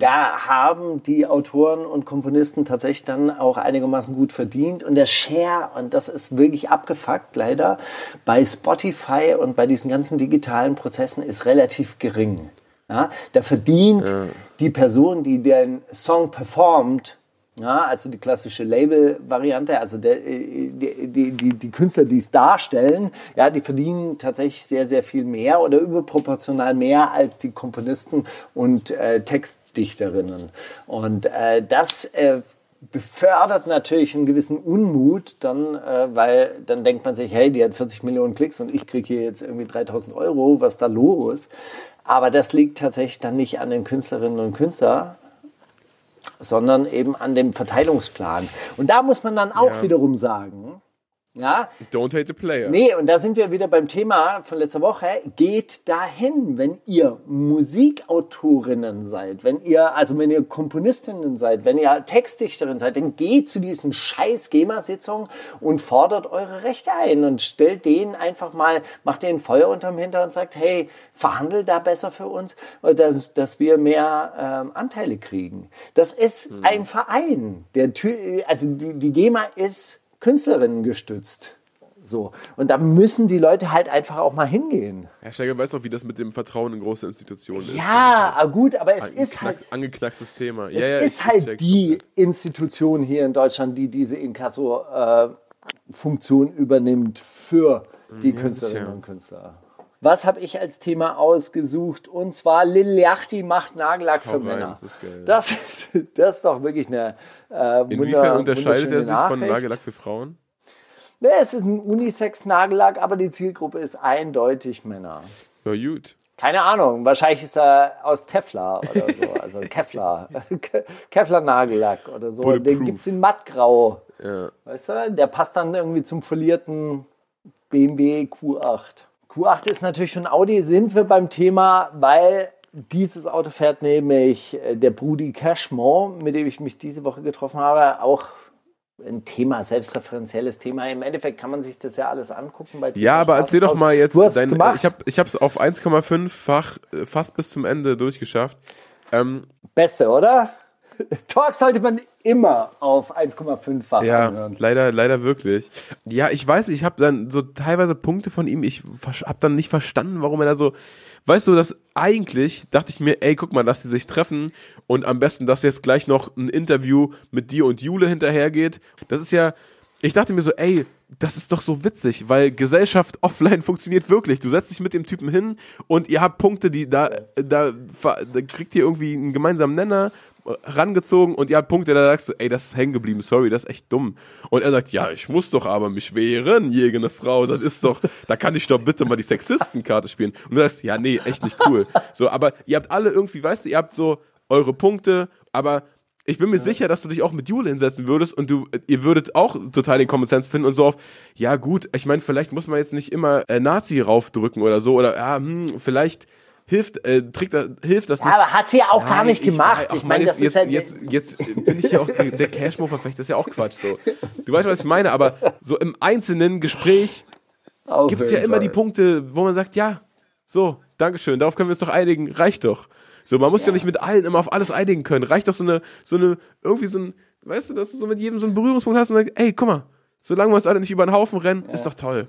da haben die Autoren und Komponisten tatsächlich dann auch einigermaßen gut verdient. Und der Share, und das ist wirklich abgefuckt leider, bei Spotify und bei diesen ganzen digitalen Prozessen ist relativ gering. Ja, da verdient die Person, die den Song performt, ja, also die klassische Label-Variante, also der, äh, die, die, die, Künstler, die es darstellen, ja, die verdienen tatsächlich sehr, sehr viel mehr oder überproportional mehr als die Komponisten und äh, Textdichterinnen. Und äh, das äh, befördert natürlich einen gewissen Unmut, dann, äh, weil dann denkt man sich, hey, die hat 40 Millionen Klicks und ich kriege hier jetzt irgendwie 3000 Euro, was da los? Aber das liegt tatsächlich dann nicht an den Künstlerinnen und Künstlern, sondern eben an dem Verteilungsplan. Und da muss man dann auch Ja. wiederum sagen, ja, Don't hate the player. Nee, und da sind wir wieder beim Thema von letzter Woche. Geht dahin, wenn ihr Musikautorinnen seid, wenn ihr, also wenn ihr Komponistinnen seid, wenn ihr Textdichterin seid, dann geht zu diesen scheiß GEMA-Sitzungen und fordert eure Rechte ein und stellt denen einfach mal, macht denen Feuer unterm Hintern und sagt, hey, verhandelt da besser für uns, dass, dass wir mehr ähm, Anteile kriegen. Das ist ein Verein. Der, also die, die GEMA ist Künstlerinnen gestützt. So. Und da müssen die Leute halt einfach auch mal hingehen. Herr Steiger weiß auch, wie das mit dem Vertrauen in große Institutionen ist. Ja, ah, gut, aber es Das ist ein halt, knack- angeknackstes Thema. es ja, ja, ist halt check die. Institution hier in Deutschland, die diese Inkasso-Funktion übernimmt für die Künstlerinnen sicher. und Künstler. Was habe ich als Thema ausgesucht? Und zwar Lil Yachty macht Nagellack für rein, Männer. das ist geil. Das, ist- das ist doch wirklich eine äh, Inwiefern unterscheidet er sich von Nachricht. Nagellack für Frauen? Ne, es ist ein Unisex-Nagellack, aber die Zielgruppe ist eindeutig Männer. Ja, gut. Keine Ahnung, wahrscheinlich ist er aus Teflar oder so, also [LAUGHS] Kevlar, [LAUGHS] Ke- Kevlar-Nagellack oder so. Den gibt es in mattgrau, Ja. weißt du? Der passt dann irgendwie zum folierten BMW Q8. Q8 ist natürlich von Audi, sind wir beim Thema, weil dieses Auto fährt nämlich äh, der Brudi Cashmore, mit dem ich mich diese Woche getroffen habe, auch ein Thema, selbstreferenzielles Thema. Im Endeffekt kann man sich das ja alles angucken. Bei ja, aber erzähl doch mal jetzt, dein, gemacht. ich habe ich es auf 1,5-fach äh, fast bis zum Ende durchgeschafft. Ähm, Beste, oder? Talk sollte man immer auf 1,5-fach ja, anhören. leider, leider wirklich. Ja, ich weiß, ich habe dann so teilweise Punkte von ihm, ich habe dann nicht verstanden, warum er da so, weißt du, dass eigentlich dachte ich mir, ey, guck mal, dass die sich treffen und am besten, dass jetzt gleich noch ein Interview mit dir und Jule hinterhergeht. Das ist ja, ich dachte mir so, ey, das ist doch so witzig, weil Gesellschaft [LAUGHS] offline funktioniert wirklich. Du setzt dich mit dem Typen hin und ihr habt Punkte, die da, da, da kriegt ihr irgendwie einen gemeinsamen Nenner rangezogen und ihr habt Punkte, da sagst du, ey, das ist hängen geblieben, sorry, das ist echt dumm. Und er sagt, ja, ich muss doch aber mich wehren, jegene Frau, das ist doch, da kann ich doch bitte mal die Sexistenkarte spielen. Und du sagst, ja, nee, echt nicht cool. So, aber ihr habt alle irgendwie, weißt du, ihr habt so eure Punkte, aber ich bin mir ja. sicher, dass du dich auch mit Jule hinsetzen würdest und du, ihr würdet auch total den Common Sense finden und so auf, ja gut, ich meine, vielleicht muss man jetzt nicht immer äh, Nazi raufdrücken oder so oder ja, hm, vielleicht hilft, äh, trägt das, hilft das nicht. Ja, aber hat sie ja auch Nein, gar nicht gemacht. Ich, ich meine, das jetzt, ist halt jetzt, jetzt, bin ich ja auch der, der Cashmo-Verfechter, das ist ja auch Quatsch. So. Du weißt, was ich meine, aber so im einzelnen Gespräch gibt es ja immer die Punkte, wo man sagt, ja, so, Dankeschön, darauf können wir uns doch einigen, reicht doch. So, man muss ja. ja nicht mit allen immer auf alles einigen können. Reicht doch so eine, so eine, irgendwie so ein, weißt du, dass du so mit jedem so einen Berührungspunkt hast und sagst, ey, guck mal, solange wir uns alle nicht über den Haufen rennen, ja. ist doch toll.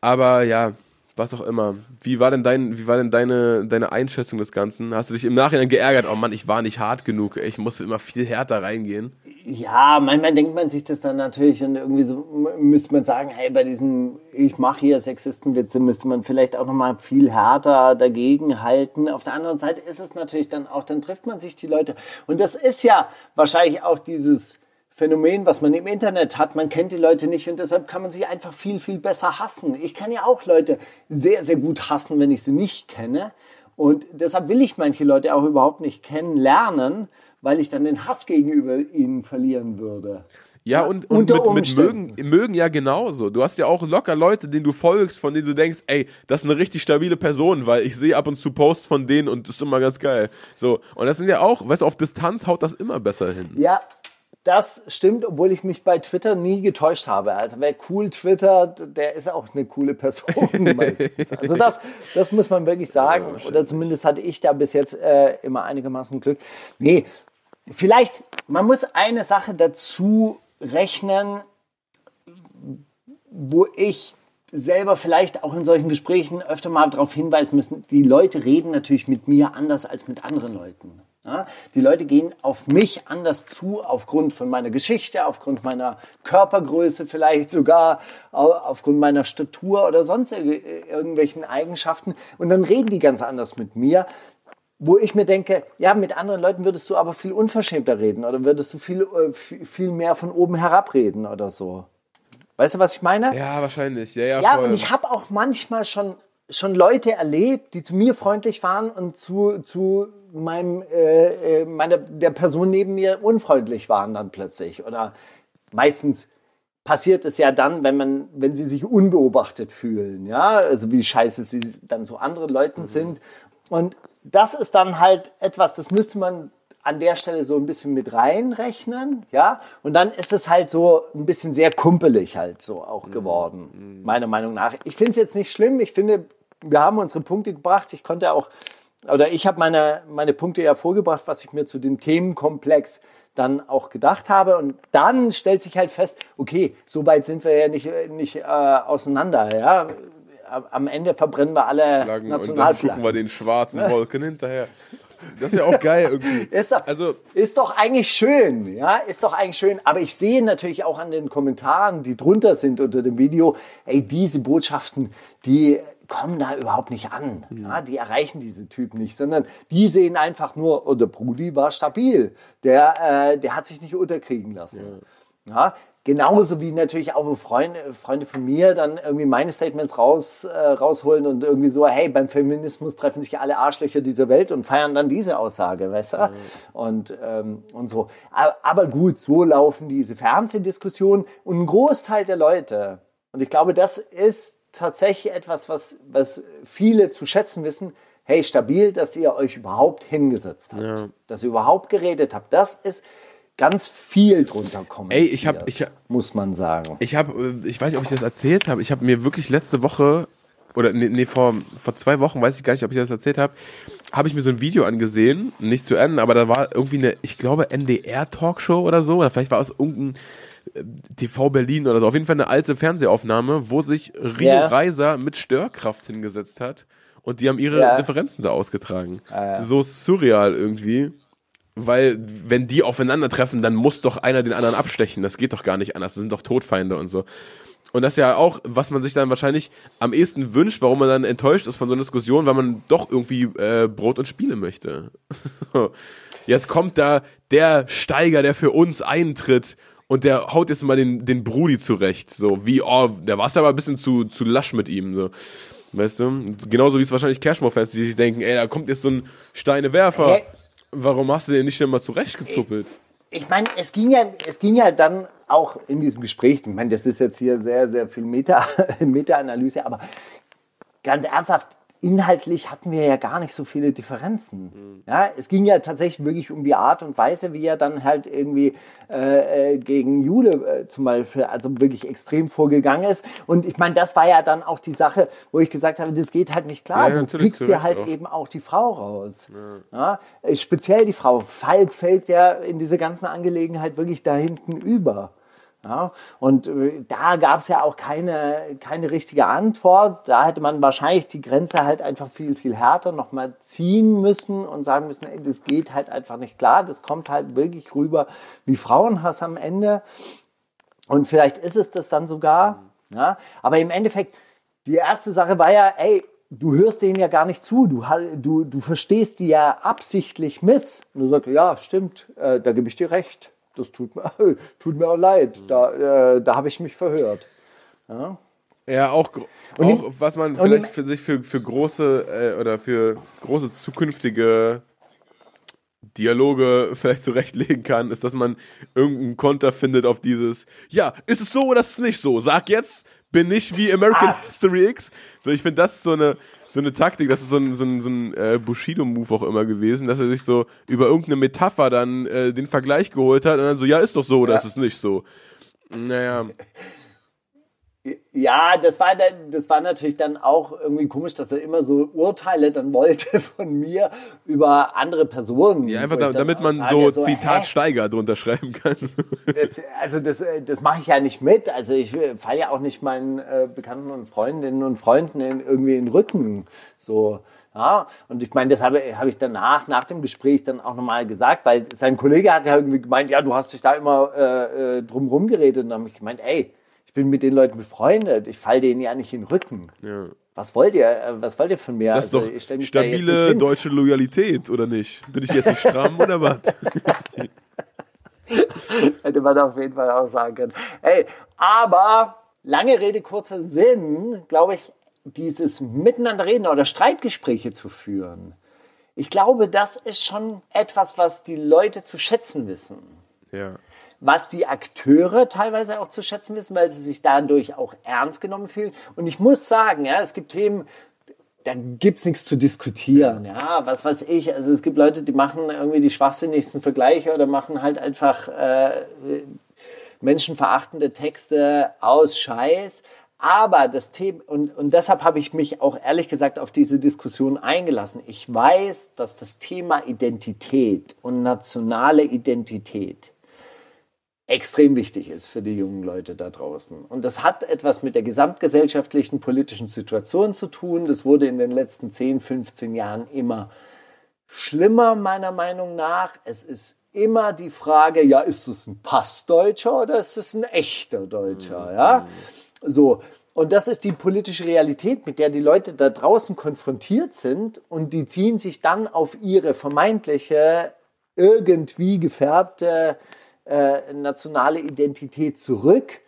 Aber ja, was auch immer. Wie war denn dein, wie war denn deine, deine Einschätzung des Ganzen? Hast du dich im Nachhinein geärgert? Oh Mann, ich war nicht hart genug. Ich musste immer viel härter reingehen. Ja, manchmal denkt man sich das dann natürlich und irgendwie so müsste man sagen, hey, bei diesem ich mache hier Sexistenwitze, müsste man vielleicht auch noch mal viel härter dagegen halten. Auf der anderen Seite ist es natürlich dann auch, dann trifft man sich die Leute und das ist ja wahrscheinlich auch dieses Phänomen, was man im Internet hat. Man kennt die Leute nicht und deshalb kann man sie einfach viel, viel besser hassen. Ich kann ja auch Leute sehr, sehr gut hassen, wenn ich sie nicht kenne. Und deshalb will ich manche Leute auch überhaupt nicht kennenlernen, weil ich dann den Hass gegenüber ihnen verlieren würde. Ja, und, und mit, mit mögen, mögen ja genauso. Du hast ja auch locker Leute, denen du folgst, von denen du denkst, ey, das ist eine richtig stabile Person, weil ich sehe ab und zu Posts von denen und das ist immer ganz geil. So, und das sind ja auch, weißt du, auf Distanz haut das immer besser hin. Ja, das stimmt, obwohl ich mich bei Twitter nie getäuscht habe. Also wer cool twittert, der ist auch eine coole Person. [LAUGHS] also das, das muss man wirklich sagen. Ja, Oder zumindest hatte ich da bis jetzt äh, immer einigermaßen Glück. Nee, vielleicht, man muss eine Sache dazu rechnen, wo ich selber vielleicht auch in solchen Gesprächen öfter mal darauf hinweisen müssen, die Leute reden natürlich mit mir anders als mit anderen Leuten. Ja, die Leute gehen auf mich anders zu, aufgrund von meiner Geschichte, aufgrund meiner Körpergröße, vielleicht sogar aufgrund meiner Statur oder sonst irgendwelchen Eigenschaften. Und dann reden die ganz anders mit mir, wo ich mir denke, ja, mit anderen Leuten würdest du aber viel unverschämter reden oder würdest du viel, äh, viel mehr von oben herab reden oder so. Weißt du, was ich meine? Ja, wahrscheinlich. Ja, ja, ja und ich habe auch manchmal schon, schon Leute erlebt, die zu mir freundlich waren und zu, zu meinem, äh, äh, meiner, der Person neben mir unfreundlich waren dann plötzlich. Oder meistens passiert es ja dann, wenn man, wenn sie sich unbeobachtet fühlen, ja, also wie scheiße sie dann so anderen Leuten mhm. sind. Und das ist dann halt etwas, das müsste man an der Stelle so ein bisschen mit reinrechnen, ja. Und dann ist es halt so ein bisschen sehr kumpelig halt so auch mhm. geworden, mhm. meiner Meinung nach. Ich finde es jetzt nicht schlimm. Ich finde, wir haben unsere Punkte gebracht. Ich konnte auch oder ich habe meine, meine Punkte ja vorgebracht, was ich mir zu dem Themenkomplex dann auch gedacht habe. Und dann stellt sich halt fest, okay, so weit sind wir ja nicht, nicht äh, auseinander. Ja? Am Ende verbrennen wir alle Flaggen Nationalflaggen. Und dann gucken wir den schwarzen [LAUGHS] Wolken hinterher. Das ist ja auch geil irgendwie. [LAUGHS] Ist doch, also, ist doch eigentlich schön, ja, ist doch eigentlich schön. Aber ich sehe natürlich auch an den Kommentaren, die drunter sind unter dem Video, ey, diese Botschaften, die kommen da überhaupt nicht an. Ja, die erreichen diese Typen nicht, sondern die sehen einfach nur, oh, der Brudi war stabil. Der, äh, der hat sich nicht unterkriegen lassen. Ja. ja. genauso wie natürlich auch Freunde, Freunde von mir dann irgendwie meine Statements raus, äh, rausholen und irgendwie so, hey, beim Feminismus treffen sich alle Arschlöcher dieser Welt und feiern dann diese Aussage, weißt du? Mhm. Und, ähm, und so. Aber, aber gut, so laufen diese Fernsehdiskussionen und ein Großteil der Leute, und ich glaube, das ist tatsächlich etwas, was, was viele zu schätzen wissen, hey, stabil, dass ihr euch überhaupt hingesetzt habt, Ja. dass ihr überhaupt geredet habt. Das ist ganz viel drunter kommentiert, Ey, ich hab- ich hab- muss man sagen. Ich habe, ich weiß nicht, ob ich das erzählt habe. Ich habe mir wirklich letzte Woche oder nee, nee vor, vor zwei Wochen, weiß ich gar nicht, ob ich das erzählt habe, habe ich mir so ein Video angesehen, nicht zu Ende, aber da war irgendwie eine, ich glaube, NDR-Talkshow oder so, oder vielleicht war es irgendein äh, TV Berlin oder so, auf jeden Fall eine alte Fernsehaufnahme, wo sich Rio Ja. Reiser mit Störkraft hingesetzt hat und die haben ihre Ja. Differenzen da ausgetragen. So surreal irgendwie. Weil, wenn die aufeinandertreffen, dann muss doch einer den anderen abstechen. Das geht doch gar nicht anders. Das sind doch Todfeinde und so. Und das ist ja auch, was man sich dann wahrscheinlich am ehesten wünscht, warum man dann enttäuscht ist von so einer Diskussion, weil man doch irgendwie äh, Brot und Spiele möchte. [LAUGHS] jetzt kommt da der Steiger, der für uns eintritt und der haut jetzt mal den, den Brudi zurecht. So wie, oh, der war aber ein bisschen zu, zu lasch mit ihm. So. Weißt du? Genauso wie es wahrscheinlich Cashmore-Fans, die sich denken, ey, da kommt jetzt so ein Steinewerfer. Hä? Warum hast du den nicht schon mal zurechtgezuppelt? Ich meine, es ging ja, es ging ja dann auch in diesem Gespräch, ich meine, das ist jetzt hier sehr, sehr viel Meta, [LAUGHS] Meta-Analyse, aber ganz ernsthaft, inhaltlich hatten wir ja gar nicht so viele Differenzen. Ja, es ging ja tatsächlich wirklich um die Art und Weise, wie er dann halt irgendwie äh, äh, gegen Jule äh, zum Beispiel, also wirklich extrem vorgegangen ist. Und ich meine, das war ja dann auch die Sache, wo ich gesagt habe, das geht halt nicht klar. Ja, du zu dir halt auch. eben auch die Frau raus. Ja. äh, speziell die Frau. Falk fällt ja in diese ganzen Angelegenheit wirklich da hinten über. Ja, und äh, da gab es ja auch keine, keine richtige Antwort. Da hätte man wahrscheinlich die Grenze halt einfach viel, viel härter nochmal ziehen müssen und sagen müssen, ey, das geht halt einfach nicht klar. Das kommt halt wirklich rüber wie Frauenhass am Ende. Und vielleicht ist es das dann sogar. Ja? Aber im Endeffekt, die erste Sache war ja, ey, du hörst denen ja gar nicht zu. Du, du, du verstehst die ja absichtlich miss. Und du sagst, ja, stimmt, äh, da gebe ich dir recht. Das tut mir, [LAUGHS] tut mir auch leid. Da, äh, da habe ich mich verhört. Ja, auch, gro- Und auch im- was man vielleicht für sich für, für große äh, oder für große zukünftige Dialoge [LAUGHS] vielleicht zurechtlegen kann, ist, dass man irgendeinen Konter findet auf dieses, ja, ist es so oder ist es nicht so? Sag jetzt, bin ich wie American Ah. History X. So, ich finde, das ist so eine, so eine Taktik, das ist so ein, so ein, so ein äh, Bushido-Move auch immer gewesen, dass er sich so über irgendeine Metapher dann äh, den Vergleich geholt hat und dann so, ja, ist doch so oder ist es nicht so? Naja, Ja, das war, dann, das war natürlich dann auch irgendwie komisch, dass er immer so Urteile dann [LAUGHS] wollte von mir über andere Personen. ja, einfach da, damit man sage, so Zitat hä? Steiger drunter schreiben kann. [LAUGHS] Das, also das, äh, das mache ich ja nicht mit. Also ich äh, falle ja auch nicht meinen äh, Bekannten und Freundinnen und Freunden in, irgendwie in den Rücken. So. Ja, und ich meine, das habe, habe ich danach, nach dem Gespräch dann auch nochmal gesagt, weil sein Kollege hat ja irgendwie gemeint, ja, du hast dich da immer äh, äh, drum rumgeredet. Und dann habe ich gemeint, ey, ich bin mit den Leuten befreundet, ich falle denen ja nicht in den Rücken. Ja. Was wollt ihr, äh, was wollt ihr von mir? Das ist Also, doch stabile deutsche Loyalität, oder nicht? Bin ich jetzt nicht stramm oder was? [LAUGHS] Hätte man auf jeden Fall auch sagen können. Ey, aber lange Rede, kurzer Sinn, glaube ich, dieses Miteinander reden oder Streitgespräche zu führen. Ich glaube, das ist schon etwas, was die Leute zu schätzen wissen. Ja. Was die Akteure teilweise auch zu schätzen wissen, weil sie sich dadurch auch ernst genommen fühlen. Und ich muss sagen, ja, es gibt Themen, da gibt's nichts zu diskutieren. Ja, was weiß ich. Also es gibt Leute, die machen irgendwie die schwachsinnigsten Vergleiche oder machen halt einfach äh, menschenverachtende Texte aus Scheiß. Aber das Thema, und, und deshalb habe ich mich auch ehrlich gesagt auf diese Diskussion eingelassen. Ich weiß, dass das Thema Identität und nationale Identität extrem wichtig ist für die jungen Leute da draußen. Und das hat etwas mit der gesamtgesellschaftlichen politischen Situation zu tun. Das wurde in den letzten 10, 15 Jahren immer schlimmer, meiner Meinung nach. Es ist immer die Frage, ja, ist es ein Passdeutscher oder ist es ein echter Deutscher? Ja, so. Und das ist die politische Realität, mit der die Leute da draußen konfrontiert sind und die ziehen sich dann auf ihre vermeintliche, irgendwie gefärbte äh, nationale Identität zurück,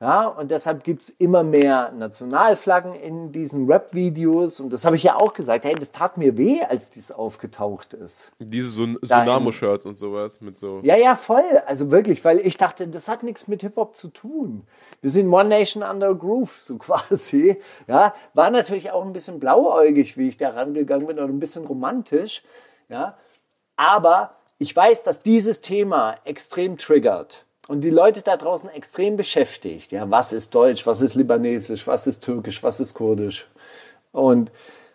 Ja, und deshalb gibt's immer mehr Nationalflaggen in diesen Rap-Videos. Und das habe ich ja auch gesagt. Hey, das tat mir weh, als dies aufgetaucht ist. Diese Sun Tsunamo-Shirts und sowas mit so. Ja, ja, voll. Also wirklich, weil ich dachte, das hat nichts mit Hip-Hop zu tun. Wir sind One Nation Under a Groove, so [LAUGHS] quasi. Ja, war natürlich auch ein bisschen blauäugig, wie ich da rangegangen bin, oder ein bisschen romantisch. Ja, aber ich weiß, dass dieses Thema extrem triggert und die Leute da draußen extrem beschäftigt. Ja, was ist Deutsch, was ist Libanesisch, was ist Türkisch, was ist Kurdisch? Und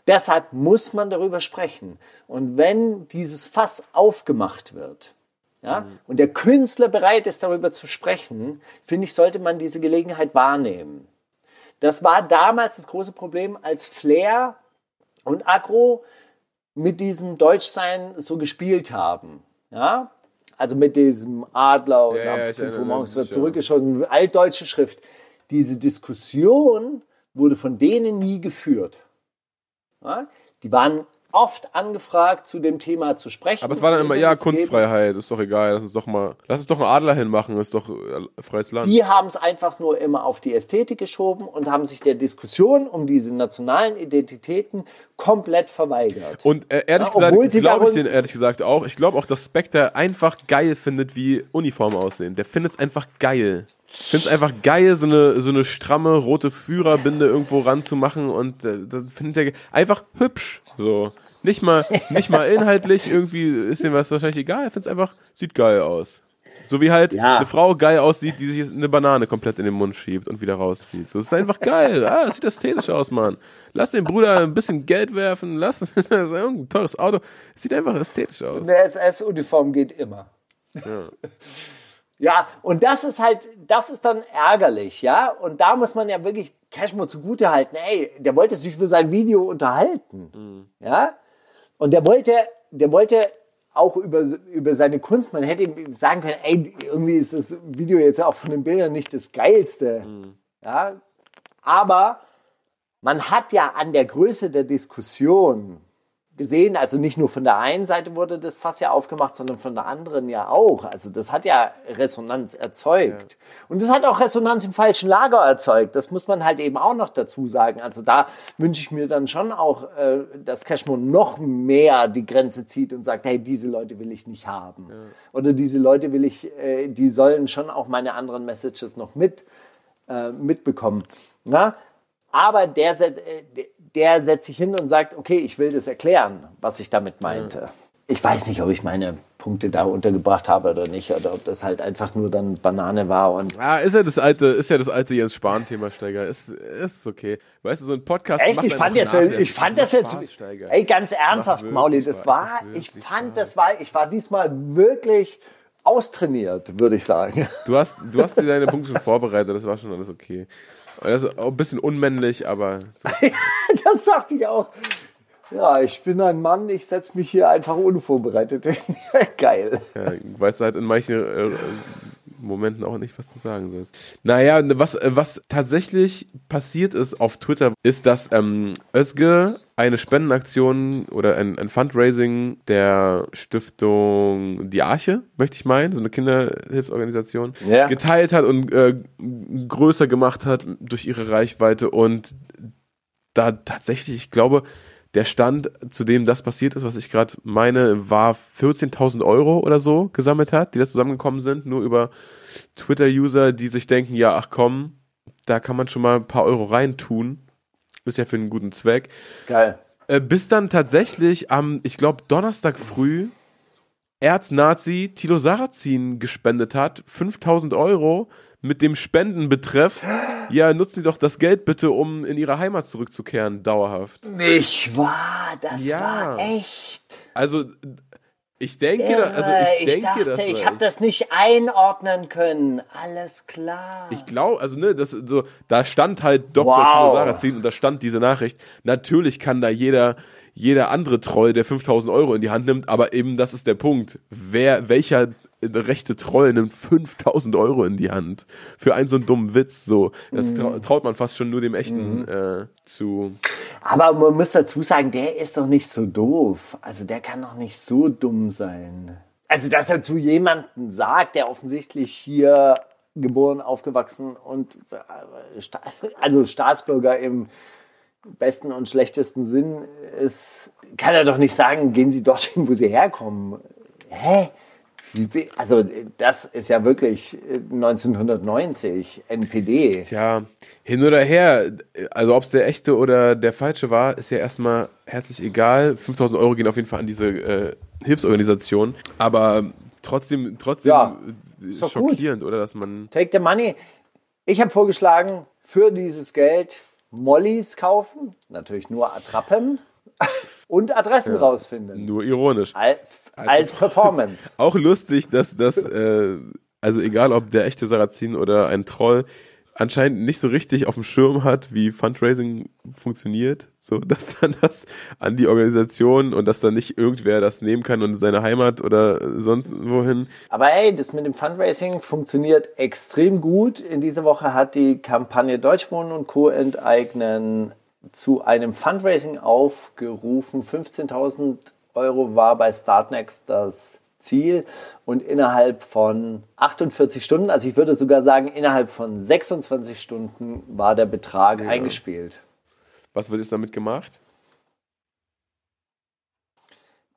deshalb muss man darüber sprechen. Und wenn dieses Fass aufgemacht wird, ja, mhm. und der Künstler bereit ist, darüber zu sprechen, finde ich, sollte man diese Gelegenheit wahrnehmen. Das war damals das große Problem, als Flair und Agro mit diesem Deutschsein so gespielt haben. Ja, also mit diesem Adler und Ja, ja, ab ich 5 Uhr morgens wird zurück, ist schon eine altdeutsche Schrift. Diese Diskussion wurde von denen nie geführt. Ja? Die waren oft angefragt, zu dem Thema zu sprechen. Aber es war dann immer, ja. Kunstfreiheit, ist doch egal, lass uns doch mal, lass uns doch einen Adler hinmachen, ist doch äh, freies Land. Die haben es einfach nur immer auf die Ästhetik geschoben und haben sich der Diskussion um diese nationalen Identitäten komplett verweigert. Und äh, ehrlich Ja, gesagt, glaube ich den ehrlich gesagt auch. Ich glaube auch, dass Spectre einfach geil findet, wie Uniformen aussehen. Der findet es einfach geil. Findet es einfach geil, so eine, so eine stramme rote Führerbinde irgendwo ranzumachen und äh, das findet er einfach hübsch. So. Nicht mal, nicht mal inhaltlich, irgendwie ist ihm was wahrscheinlich egal. Er findet es einfach, sieht geil aus. So wie halt Ja. eine Frau geil aussieht, die sich eine Banane komplett in den Mund schiebt und wieder rauszieht. So, das ist einfach geil. Ah, das sieht ästhetisch aus, Mann. Lass den Bruder ein bisschen Geld werfen, lass [LAUGHS] das ist ein teures Auto. Es sieht einfach ästhetisch aus. Eine SS-Uniform geht immer. Ja. [LAUGHS] und das ist halt, das ist dann ärgerlich, ja. Und da muss man ja wirklich Cashmo zugute halten. Ey, der wollte sich über sein Video unterhalten, ja. Und der wollte, der wollte auch über, über seine Kunst, man hätte ihm sagen können, ey, irgendwie ist das Video jetzt auch von den Bildern nicht das geilste, ja. Aber man hat ja an der Größe der Diskussion gesehen, also nicht nur von der einen Seite wurde das Fass ja aufgemacht, sondern von der anderen ja auch. Also das hat ja Resonanz erzeugt. Und das hat auch Resonanz im falschen Lager erzeugt. Das muss man halt eben auch noch dazu sagen. Also da wünsche ich mir dann schon auch, äh, dass Cashmo noch mehr die Grenze zieht und sagt, hey, diese Leute will ich nicht haben. Oder diese Leute will ich, äh, die sollen schon auch meine anderen Messages noch mit äh, mitbekommen. Na? Aber der, äh, der- setzt sich hin und sagt, okay, ich will das erklären, was ich damit meinte. Ich weiß nicht, ob ich meine Punkte da untergebracht habe oder nicht, oder ob das halt einfach nur dann Banane war und Ah, ist ja das alte, ist ja das alte Jens Spahn-Thema, Steiger. Ist, ist okay. Weißt du, so ein Podcast Echt, ich fand jetzt, ich fand Das das jetzt, Spaß, ey, ganz ernsthaft, Mauli, das war, ich fand, das war, ich war diesmal wirklich austrainiert, würde ich sagen. Du hast, du hast dir deine Punkte schon vorbereitet, das war schon alles okay. Das ist auch ein bisschen unmännlich, aber so. [LAUGHS] Das sagte ich auch. Ja, ich bin ein Mann, ich setze mich hier einfach unvorbereitet hin. [LAUGHS] Geil. Ja, weißt du halt in manchen äh, Momenten auch nicht, was du sagen sollst. Naja, was, äh, was tatsächlich passiert ist auf Twitter, ist, dass ähm, Özge eine Spendenaktion oder ein, ein Fundraising der Stiftung Die Arche, möchte ich meinen, so eine Kinderhilfsorganisation, Ja. geteilt hat und äh, größer gemacht hat durch ihre Reichweite und da tatsächlich, ich glaube, der Stand, zu dem das passiert ist, was ich gerade meine, war 14.000 Euro oder so gesammelt hat, die da zusammengekommen sind, nur über Twitter-User, die sich denken, ja, ach komm, da kann man schon mal ein paar Euro reintun. Ist ja für einen guten Zweck. Geil. Äh, bis dann tatsächlich am, ich glaube, Donnerstag früh Erznazi Tilo Sarrazin gespendet hat, 5000 Euro mit dem Spendenbetreff. Ja, nutzen Sie doch das Geld bitte, um in Ihre Heimat zurückzukehren, dauerhaft. Nicht wahr, das Ja. war echt. Also, ich denke, da, also Irre. ich denke, dachte, das ich habe das nicht einordnen können. Alles klar. Ich glaube, also ne, das so, da stand halt Dr. Wow. Tilo Sarrazin und da stand diese Nachricht. Natürlich kann da jeder jeder andere Troll, der 5000 Euro in die Hand nimmt, aber eben das ist der Punkt. Wer, welcher rechte Troll nimmt 5000 Euro in die Hand für einen so einen dummen Witz? So, das Mhm. trau traut man fast schon nur dem echten äh, zu. Aber man muss dazu sagen, der ist doch nicht so doof. Also der kann doch nicht so dumm sein. Also dass er zu jemandem sagt, der offensichtlich hier geboren, aufgewachsen und äh, also Staatsbürger im besten und schlechtesten Sinn ist, kann er doch nicht sagen, gehen Sie dorthin, wo Sie herkommen. Hä? Also das ist ja wirklich 1990 NPD. Tja, hin oder her, also ob es der echte oder der falsche war, ist ja erstmal herzlich egal. 5000 Euro gehen auf jeden Fall an diese äh, Hilfsorganisation, aber trotzdem, trotzdem Ja, schockierend, oder dass man Take the money. Ich habe vorgeschlagen, für dieses Geld Mollys kaufen, natürlich nur Attrappen und Adressen rausfinden. nur ironisch. Als, als [LAUGHS] Performance. Auch lustig, dass das, äh, also egal ob der echte Sarrazin oder ein Troll, anscheinend nicht so richtig auf dem Schirm hat, wie Fundraising funktioniert. So, [LAUGHS] dass dann das an die Organisation und dass dann nicht irgendwer das nehmen kann und in seine Heimat oder sonst wohin. Aber hey, das mit dem Fundraising funktioniert extrem gut. In dieser Woche hat die Kampagne Deutsch Wohnen und Co. enteignen zu einem Fundraising aufgerufen. 15.000 Euro war bei Startnext das Ziel und innerhalb von 48 Stunden, also ich würde sogar sagen, innerhalb von 26 Stunden war der Betrag eingespielt. Was wird jetzt damit gemacht?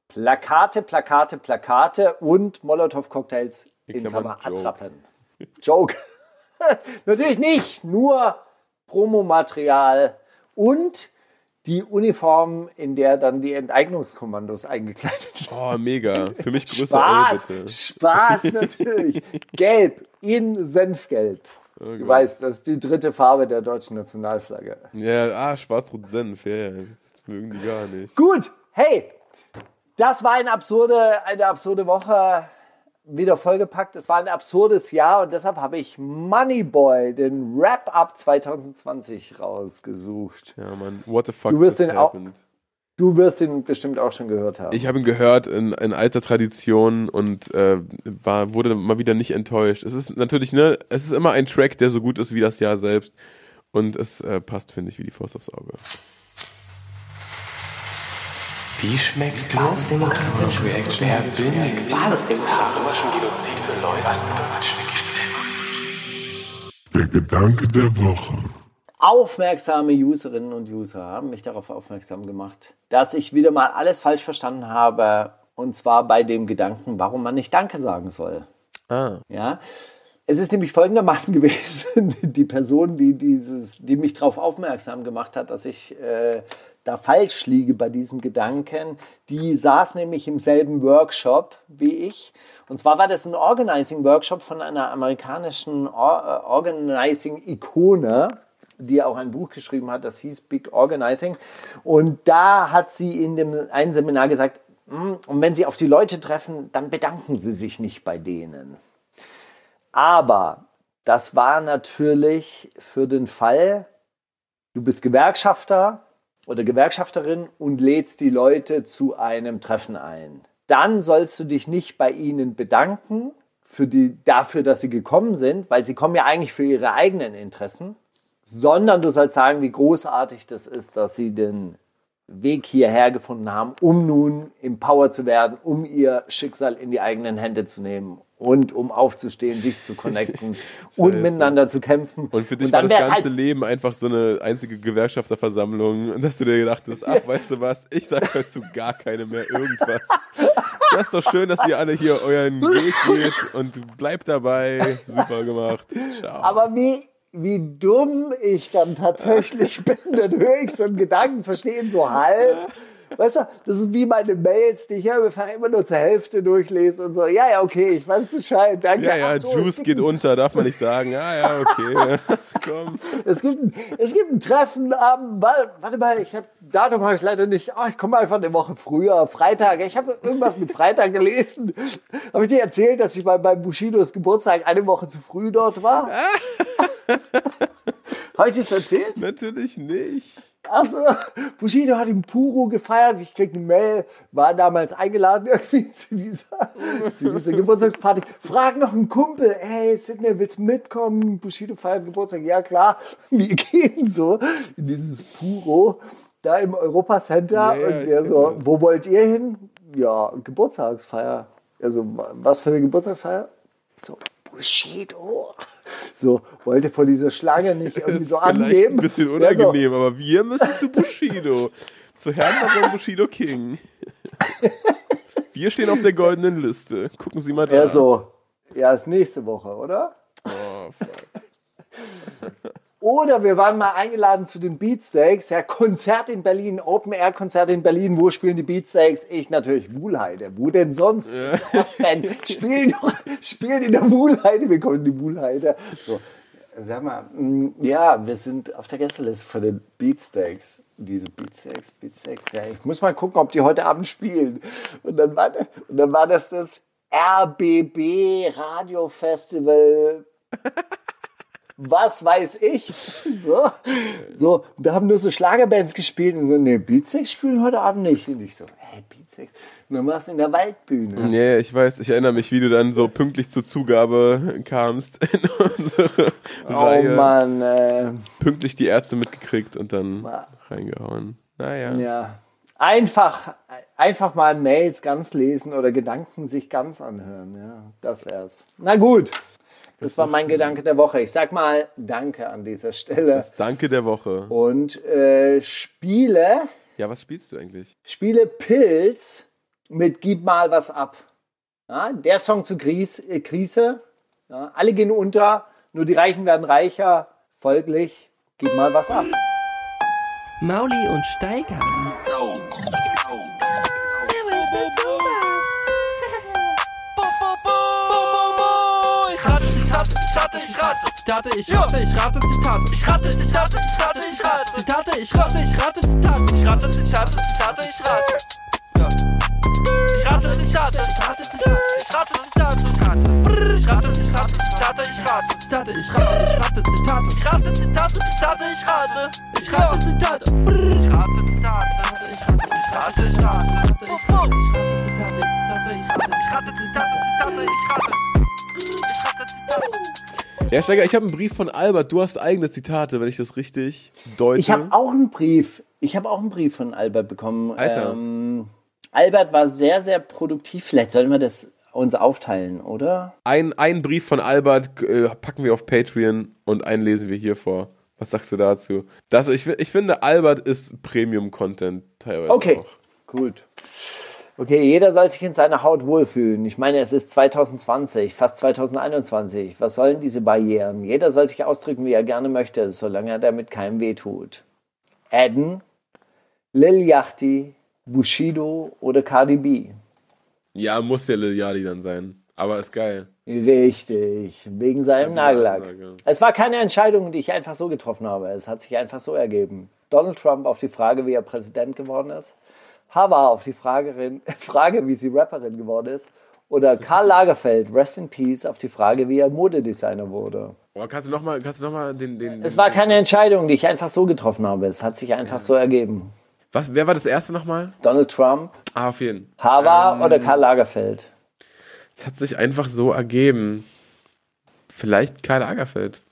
Plakate, Plakate, Plakate und Molotow-Cocktails in Klammer Joke. Attrappen. Joke. [LAUGHS] Natürlich nicht, nur Promomaterial und die Uniform, in der dann die Enteignungskommandos eingekleidet werden. Oh, mega. Für mich größer Spaß, L, bitte. Spaß natürlich. [LAUGHS] Gelb in Senfgelb. Oh Du Gott. weißt, das ist die dritte Farbe der deutschen Nationalflagge. Ja, ah, Schwarz-Rot-Senf, ja, ja. Das mögen die gar nicht. Gut, hey, das war eine absurde, eine absurde Woche. Wieder vollgepackt. Es war ein absurdes Jahr und deshalb habe ich Moneyboy, den Wrap-Up 2020 rausgesucht. Ja, Mann, what the fuck Du wirst den auch- happened? Du wirst ihn bestimmt auch schon gehört haben. Ich habe ihn gehört in, in alter Tradition und äh, war, wurde mal wieder nicht enttäuscht. Es ist natürlich, ne, es ist immer ein Track, der so gut ist wie das Jahr selbst. Und es äh, passt, finde ich, wie die Faust aufs Auge. Wie schmeckt Basisdemokratisch. Reaction? Wer bin ich? Basisdemokratisch. Genozid für Leute. Was bedeutet Schnickis Der Gedanke der Woche. Aufmerksame Userinnen und User haben mich darauf aufmerksam gemacht, dass ich wieder mal alles falsch verstanden habe. Und zwar bei dem Gedanken, warum man nicht Danke sagen soll. Ah, Ja. Es ist nämlich folgendermaßen [LAUGHS] gewesen, die Person, die, dieses, die mich darauf aufmerksam gemacht hat, dass ich äh, da falsch liege bei diesem Gedanken, die saß nämlich im selben Workshop wie ich. Und zwar war das ein Organizing-Workshop von einer amerikanischen äh, Organizing-Ikone, die auch ein Buch geschrieben hat, das hieß Big Organizing. Und da hat sie in dem einen Seminar gesagt, "Hm, und wenn Sie auf die Leute treffen, dann bedanken Sie sich nicht bei denen. Aber das war natürlich für den Fall, du bist Gewerkschafter oder Gewerkschafterin und lädst die Leute zu einem Treffen ein. Dann sollst du dich nicht bei ihnen bedanken für die, dafür, dass sie gekommen sind, weil sie kommen ja eigentlich für ihre eigenen Interessen, sondern du sollst sagen, wie großartig das ist, dass sie den Weg hierher gefunden haben, um nun empowered zu werden, um ihr Schicksal in die eigenen Hände zu nehmen und um aufzustehen, sich zu connecten [LAUGHS] und miteinander zu kämpfen. und für dich Und war das ganze halt, Leben einfach so eine einzige Gewerkschafterversammlung und dass du dir gedacht hast, ach, [LAUGHS] weißt du was, ich sag dazu gar keine mehr irgendwas. Das ist doch schön, dass ihr alle hier euren Weg geht und bleibt dabei. Super gemacht. Ciao. aber wie, wie dumm ich dann tatsächlich [LAUGHS] bin, dann höre ich so einen Gedanken, verstehen so halb. Weißt du, das ist wie meine Mails, die ich ja immer nur zur Hälfte durchlese und so. Ja, ja, okay, ich weiß Bescheid, danke. ja, ja, so, Juice geht unter, darf man nicht sagen. Ja, ja, okay. [LAUGHS] Komm. Es gibt, ein- es gibt ein Treffen am, warte, warte mal, ich habe Datum habe ich leider nicht. Oh, ich komme einfach eine Woche früher, Freitag. Ich habe irgendwas mit Freitag gelesen. habe ich dir erzählt, dass ich bei, bei Bushidos Geburtstag eine Woche zu früh dort war? [LAUGHS] habe ich das erzählt? Natürlich nicht. Achso, Bushido hat im Puro gefeiert. Ich krieg eine Mail, war damals eingeladen [LAUGHS] irgendwie zu dieser, zu dieser Geburtstagsparty. Frag noch einen Kumpel, hey Sidney, willst du mitkommen? Bushido feiert Geburtstag. Ja klar, [LAUGHS] wir gehen so in dieses Puro da im Europa Center Ja, und der so, das. wo wollt ihr hin? Ja, Geburtstagsfeier. Also was für eine Geburtstagsfeier? So, Bushido. So, wollte vor dieser Schlange nicht [LAUGHS] irgendwie so annehmen. ein bisschen Ja, so, unangenehm, aber wir müssen zu Bushido. [LAUGHS] zu Herrn Baron Bushido King. Wir stehen auf der goldenen Liste. Gucken Sie mal da. Ja, so. Ja, ist nächste Woche, oder? Oh, fuck. [LAUGHS] Oder wir waren mal eingeladen zu den Beatsteaks. Ja, Konzert in Berlin, Open-Air-Konzert in Berlin. Wo spielen die Beatsteaks? Ich natürlich, Wuhlheide. Wo denn sonst? Ostband. Spielen doch, spielen in der Wuhlheide. Wir kommen in die Wuhlheide. So. Sag mal, mh, ja, wir sind auf der Gästeliste von den Beatsteaks. Diese Beatsteaks, Beatsteaks. Ja, ich muss mal gucken, ob die heute Abend spielen. Und dann war, und dann war das das RBB Radio Festival [LAUGHS] was weiß ich. [LAUGHS] So, so, da haben nur so Schlagerbands gespielt und so, nee, Beatsex spielen heute Abend nicht. Und ich so, hä, Beatsex? Und dann warst du in der Waldbühne. Nee, ich weiß, ich erinnere mich, wie du dann so pünktlich zur Zugabe kamst [LAUGHS] in unsere Oh Reihe. Mann, äh, Pünktlich die Ärzte mitgekriegt und dann Ja. reingehauen. Naja. ja. Einfach, einfach mal Mails ganz lesen oder Gedanken sich ganz anhören. Ja, das wär's. Na gut. Das war mein Gedanke der Woche. Ich sag mal Danke an dieser Stelle. Das Danke der Woche. Und äh, spiele Ja, was spielst du eigentlich? spiele Pilz mit Gib mal was ab. Ja, der Song zu Krise. Äh, Krise. Ja, alle gehen unter, nur die Reichen werden reicher. Folglich, gib mal was ab. Mauli und Steiger. Ich rate, ich rate, ich rate. Zitate, ich rate, ich rate Zitate. Ich rate, ich rate, ich rate, ich rate. Zitate, ich rate, ich rate Zitate. Ich rate, ich rate, ich rate, ich rate. Ja. Ich rate, ich rate, ich rate, Zitate. Ich rate, Zitate, ich rate. Ich rate, ich rate, Zitate, ich rate. Zitate, ich rate, ich rate Zitate. Ich rate, Zitate, Zitate, ich rate. Ich rate Zitate. Ich rate, Zitate. Ich rate, Ich rate, ich rate. Zitate, ich rate, ich rate Zitate, Zitate, ich rate. Ich rate, Zitate, Zitate, ich rate. Ich rate, Zitate. Ja, Steiger, ich habe einen Brief von Albert. Du hast eigene Zitate, wenn ich das richtig deute. Ich habe auch einen Brief. Ich habe auch einen Brief von Albert bekommen. Alter. Ähm, Albert war sehr, sehr produktiv. Vielleicht sollten wir das uns aufteilen, oder? Ein, einen Brief von Albert äh, packen wir auf Patreon und einen lesen wir hier vor. Was sagst du dazu? Das, ich, ich finde, Albert ist Premium-Content teilweise Okay, auch. gut. Okay, jeder soll sich in seiner Haut wohlfühlen. Ich meine, es ist 2020, fast 2021. Was sollen diese Barrieren? Jeder soll sich ausdrücken, wie er gerne möchte, solange er damit keinem wehtut. Eden, Lil Yachty, Bushido oder Cardi B? Ja, muss ja Lil Yachty dann sein. Aber ist geil. Richtig, wegen seinem Nagellack. Ansage. Es war keine Entscheidung, die ich einfach so getroffen habe. Es hat sich einfach so ergeben. Donald Trump auf die Frage, wie er Präsident geworden ist. Hava auf die Fragerin, [LAUGHS] Frage, wie sie Rapperin geworden ist. Oder Karl Lagerfeld, Rest in Peace, auf die Frage, wie er Modedesigner wurde. Aber kannst du nochmal noch mal den, den. Es war keine Entscheidung, die ich einfach so getroffen habe. Es hat sich einfach so ergeben. Was, wer war das erste nochmal? Donald Trump, Ah, auf jeden. Hava oder Karl Lagerfeld? Es hat sich einfach so ergeben. Vielleicht Karl Lagerfeld.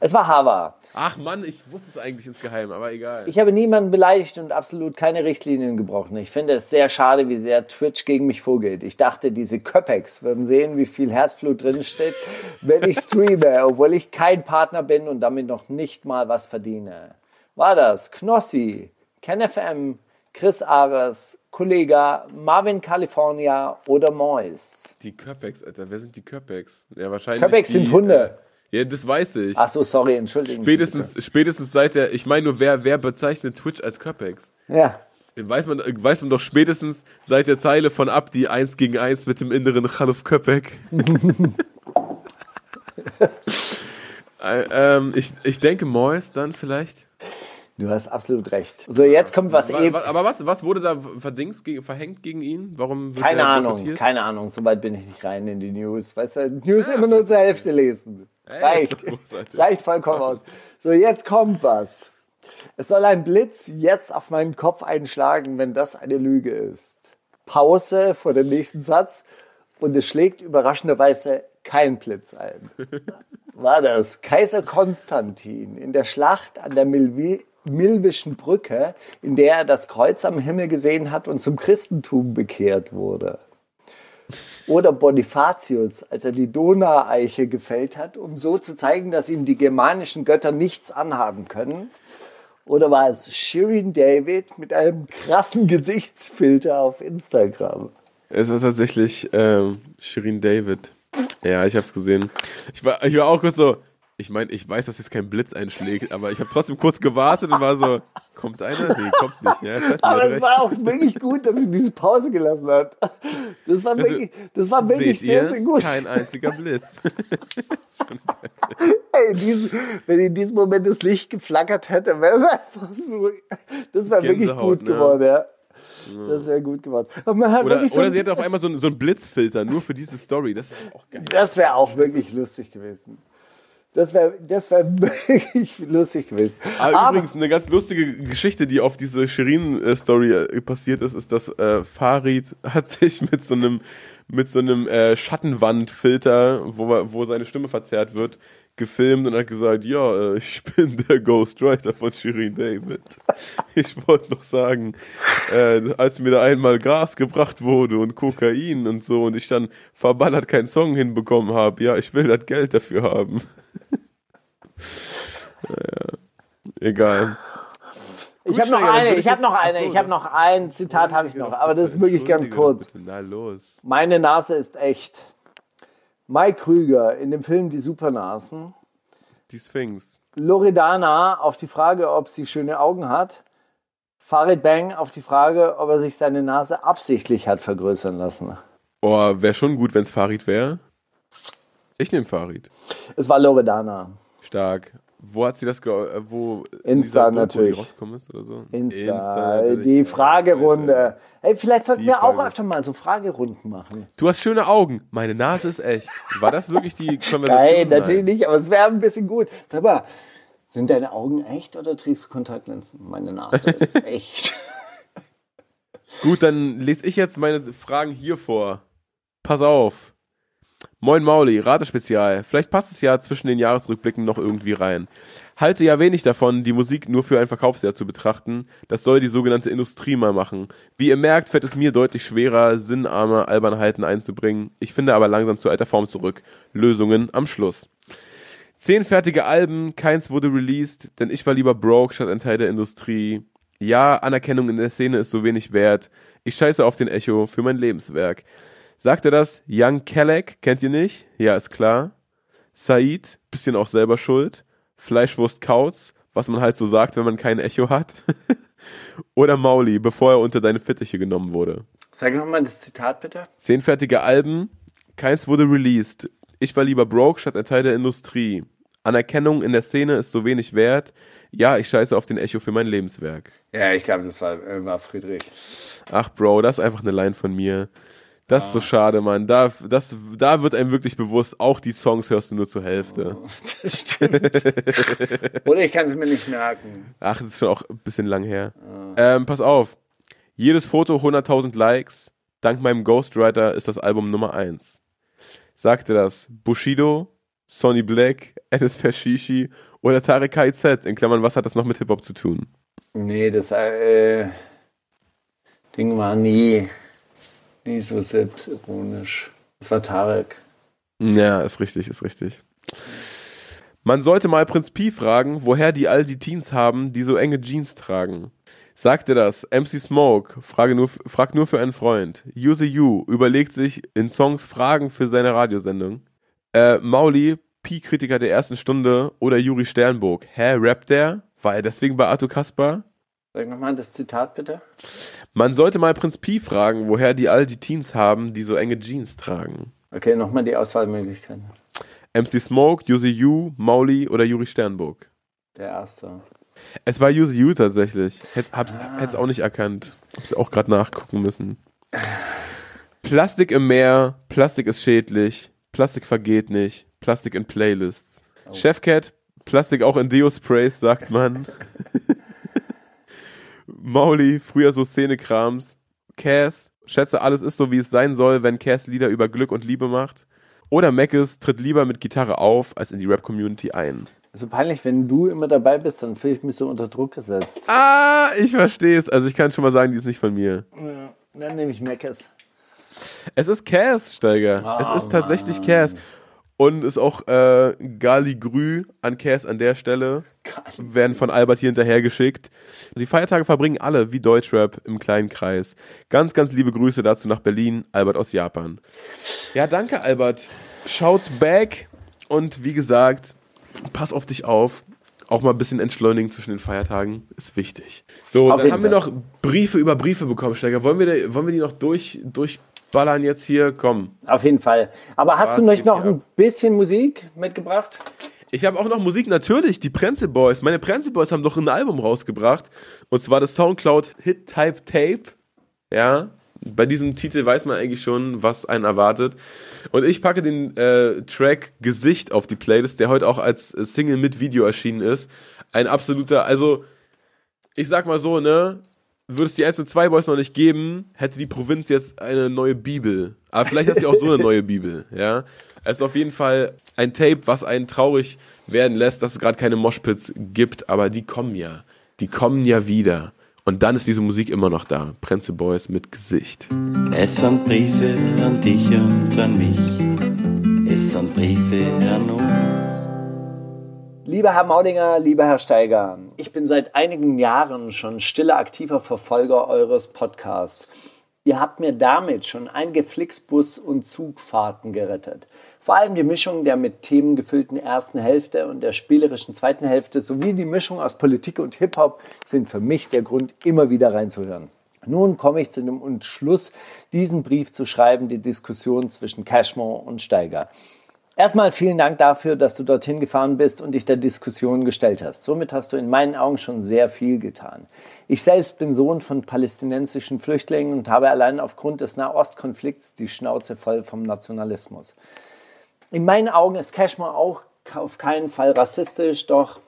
Es war Hava. Ach Mann, ich wusste es eigentlich insgeheim, aber egal. Ich habe niemanden beleidigt und absolut keine Richtlinien gebrochen. Ich finde es sehr schade, wie sehr Twitch gegen mich vorgeht. Ich dachte, diese Köpex würden sehen, wie viel Herzblut drin steht, wenn ich streame, obwohl ich kein Partner bin und damit noch nicht mal was verdiene. War das Knossi, KenFM, Chris Ares, Kollega, Marvin California oder Mois? Die Köpex, Alter, wer sind die Köpex? Ja, wahrscheinlich. Köpex die, sind Hunde. Äh, ja, das weiß ich. Ach so, sorry, entschuldigen Spätestens, spätestens seit der, ich meine nur, wer, wer bezeichnet Twitch als Köpex? Ja. Weiß man, weiß man doch spätestens seit der Zeile von Abdi 1 gegen 1 mit dem inneren Chaluf Köpek. [LAUGHS] äh, ähm, ich, ich denke Mois dann vielleicht. Du hast absolut recht. So, jetzt kommt was Wa- eben. Aber was, was wurde da verdingst verhängt gegen ihn? Warum wird Keine Ahnung, boykottiert? keine Ahnung, so weit bin ich nicht rein in die News. Weißt du, News immer nur zur Hälfte lesen. Ey, Reicht. großartig. Reicht vollkommen aus. So, jetzt kommt was. Es soll ein Blitz jetzt auf meinen Kopf einschlagen, wenn das eine Lüge ist. Pause vor dem nächsten Satz und es schlägt überraschenderweise kein Blitz ein. [LAUGHS] War das Kaiser Konstantin in der Schlacht an der Milvi Milwischen Brücke, in der er das Kreuz am Himmel gesehen hat und zum Christentum bekehrt wurde? Oder Bonifatius, als er die Donaueiche gefällt hat, um so zu zeigen, dass ihm die germanischen Götter nichts anhaben können? Oder war es Shirin David mit einem krassen Gesichtsfilter auf Instagram? Es war tatsächlich ähm, Shirin David. Ja, ich hab's gesehen. Ich war, ich war auch kurz so, ich meine, ich weiß, dass jetzt kein Blitz einschlägt, aber ich habe trotzdem kurz gewartet und war so, kommt einer? Nee, kommt nicht. Ja, ich weiß, Aber es habt war auch wirklich gut, dass sie diese Pause gelassen hat. Das war wirklich, das war wirklich Also, sehr, sehr gut. Kein einziger Blitz. [LAUGHS] [LAUGHS] Hey, in diesem, wenn in diesem Moment das Licht geflackert hätte, wäre es einfach so. Das wäre wirklich gut ne? geworden, ja. Das wäre gut geworden. Oder, so oder sie hätte auf einmal so, einen- so einen Blitzfilter nur für diese Story. Das wäre auch geil. Das wäre auch wirklich lustig gewesen. Das wäre das wär [LAUGHS] wirklich lustig gewesen. Aber, übrigens, eine ganz lustige Geschichte, die auf diese Shirin-Story äh, passiert ist, ist, dass äh, Farid [LAUGHS] hat sich mit so einem mit so einem äh, Schattenwandfilter, wo, wo seine Stimme verzerrt wird, gefilmt und hat gesagt, ja, äh, ich bin der Ghostwriter von Shirin David. Ich wollte noch sagen, äh, als mir da einmal Gras gebracht wurde und Kokain und so und ich dann verballert keinen Song hinbekommen habe, ja, ich will das Geld dafür haben. [LAUGHS] naja, egal. ich habe noch Steiger, dann eine, ich habe noch eine, ich habe noch ein Zitat habe ich noch, aber das ist wirklich ganz kurz. Na los. Meine Nase ist echt. Mike Krüger in dem Film Die Supernasen. Die Sphinx. Loredana auf die Frage, ob sie schöne Augen hat. Farid Bang auf die Frage, ob er sich seine Nase absichtlich hat vergrößern lassen. Oh, wäre schon gut, wenn's Farid wäre. Ich nehme Farid. Es war Loredana. Stark. Wo hat sie das ge äh, wo Insta natürlich. Die rausgekommen ist oder so? Insta, natürlich. die Fragerunde. Hey, vielleicht sollten Die wir auch öfter mal so Fragerunden machen. Du hast schöne Augen. Meine Nase ist echt. War das wirklich die [LAUGHS] Konversation? Nein, natürlich nicht, aber es wäre ein bisschen gut. Sag mal, sind deine Augen echt oder trägst du Kontaktlinsen? Meine Nase ist [LAUGHS] echt. Gut, dann lese ich jetzt meine Fragen hier vor. Pass auf. Moin Mauli, Ratespezial. Vielleicht passt es ja zwischen den Jahresrückblicken noch irgendwie rein. Halte ja wenig davon, die Musik nur für ein Verkaufsjahr zu betrachten. Das soll die sogenannte Industrie mal machen. Wie ihr merkt, fällt es mir deutlich schwerer, sinnarme Albernheiten einzubringen. Ich finde aber langsam zu alter Form zurück. Lösungen am Schluss. Zehn fertige Alben, keins wurde released, denn ich war lieber broke statt ein Teil der Industrie. Ja, Anerkennung in der Szene ist so wenig wert. Ich scheiße auf den Echo für mein Lebenswerk. Sagt er das? Young Kellek, kennt ihr nicht? Ja, ist klar. Said, bisschen auch selber schuld. Fleischwurst Kauz, was man halt so sagt, wenn man kein Echo hat. [LAUGHS] Oder Mauli, bevor er unter deine Fittiche genommen wurde. Sag nochmal das Zitat bitte. Zehn fertige Alben, keins wurde released. Ich war lieber broke statt ein Teil der Industrie. Anerkennung in der Szene ist so wenig wert. Ja, ich scheiße auf den Echo für mein Lebenswerk. Ja, ich glaube, das war, äh, war Friedrich. Ach, Bro, das ist einfach eine Line von mir. Das ist so schade, Mann. Da, das, da wird einem wirklich bewusst, auch die Songs hörst du nur zur Hälfte. [LAUGHS] Das stimmt. Oder ich kann es mir nicht merken. Ach, das ist schon auch ein bisschen lang her. Ähm, pass auf. Jedes Foto 100.000 Likes. Dank meinem Ghostwriter ist das Album Nummer 1. Sagte das Bushido, Sonny Black, Enes Fashishi oder Tarek KZ? In Klammern, was hat das noch mit Hip-Hop zu tun? Nee, das äh, Ding war nie, nie so selbstironisch. Das war Tarek. Ja, ist richtig, ist richtig. Man sollte mal Prinz Pi fragen, woher die all die Teens haben, die so enge Jeans tragen. Sagt er das? MC Smoke, frage nur, fragt nur für einen Freund. Use You überlegt sich in Songs Fragen für seine Radiosendung. Äh, Mauli, Pi-Kritiker der ersten Stunde oder Juri Sternburg. Hä, rappt der? War er deswegen bei Arthur Kaspar? Sag nochmal das Zitat bitte. Man sollte mal Prinz Pi fragen, woher die all die Teens haben, die so enge Jeans tragen. Okay, nochmal die Auswahlmöglichkeiten. MC Smoke, Use You, Mauli oder Juri Sternburg. Der erste. Es war Use You tatsächlich. Hätt, hab's, hätt's auch nicht erkannt. Hab's auch gerade nachgucken müssen. Plastik im Meer, Plastik ist schädlich, Plastik vergeht nicht, Plastik in Playlists. Chefcat, Plastik auch in Deo-Sprays, sagt man. [LAUGHS] Mauli, früher so Szenekrams. Cass, schätze alles ist so wie es sein soll, wenn Cass Lieder über Glück und Liebe macht. Oder Mackes tritt lieber mit Gitarre auf, als in die Rap-Community ein. So peinlich, wenn du immer dabei bist, dann fühle ich mich so unter Druck gesetzt. Ah, ich verstehe es. Also ich kann schon mal sagen, die ist nicht von mir. Dann nehme ich Meckes. Es ist Cass, Steiger. es ist tatsächlich Cass. Und ist auch äh, Gali Grü an Cass an der Stelle. Werden von Albert hier hinterhergeschickt. Die Feiertage verbringen alle wie Deutschrap im kleinen Kreis. Ganz, ganz liebe Grüße dazu nach Berlin. Albert aus Japan. Ja, danke, Albert. Schaut's back. Und wie gesagt, pass auf dich auf. Auch mal ein bisschen entschleunigen zwischen den Feiertagen ist wichtig. So, Auf dann haben wir noch Briefe über Briefe bekommen, Steiger. Wollen wir, da- wollen wir die noch durch, durchballern jetzt hier? Komm. Auf jeden Fall. Aber hast Was du nicht noch ein bisschen Musik mitgebracht? Ich habe auch noch Musik, natürlich, die Prenzel Boys. Meine Prenzel Boys haben doch ein Album rausgebracht. Und zwar das Soundcloud Hit Type Tape. Ja, bei diesem Titel weiß man eigentlich schon, was einen erwartet. Und ich packe den äh, Track Gesicht auf die Playlist, der heute auch als äh, Single mit Video erschienen ist. Ein absoluter, also ich sag mal so, ne? Würde es die 1 und 2 Boys noch nicht geben, hätte die Provinz jetzt eine neue Bibel. Aber vielleicht hat sie auch so eine neue Bibel, ja. Es ist auf jeden Fall ein Tape, was einen traurig werden lässt, dass es gerade keine Moshpits gibt, aber die kommen ja. Die kommen ja wieder. Und dann ist diese Musik immer noch da. Prenze Boys mit Gesicht. Es sind Briefe an dich und an mich. Es sind Briefe an uns. Lieber Herr Maudinger, lieber Herr Steiger, ich bin seit einigen Jahren schon stiller aktiver Verfolger eures Podcasts. Ihr habt mir damit schon einige Flixbus- und Zugfahrten gerettet. Vor allem die Mischung der mit Themen gefüllten ersten Hälfte und der spielerischen zweiten Hälfte sowie die Mischung aus Politik und Hip-Hop sind für mich der Grund, immer wieder reinzuhören. Nun komme ich zu dem Entschluss, diesen Brief zu schreiben, die Diskussion zwischen Cashmore und Steiger. Erstmal vielen Dank dafür, dass du dorthin gefahren bist und dich der Diskussion gestellt hast. Somit hast du in meinen Augen schon sehr viel getan. Ich selbst bin Sohn von palästinensischen Flüchtlingen und habe allein aufgrund des Nahostkonflikts die Schnauze voll vom Nationalismus. In meinen Augen ist Cashmore auch auf keinen Fall rassistisch, doch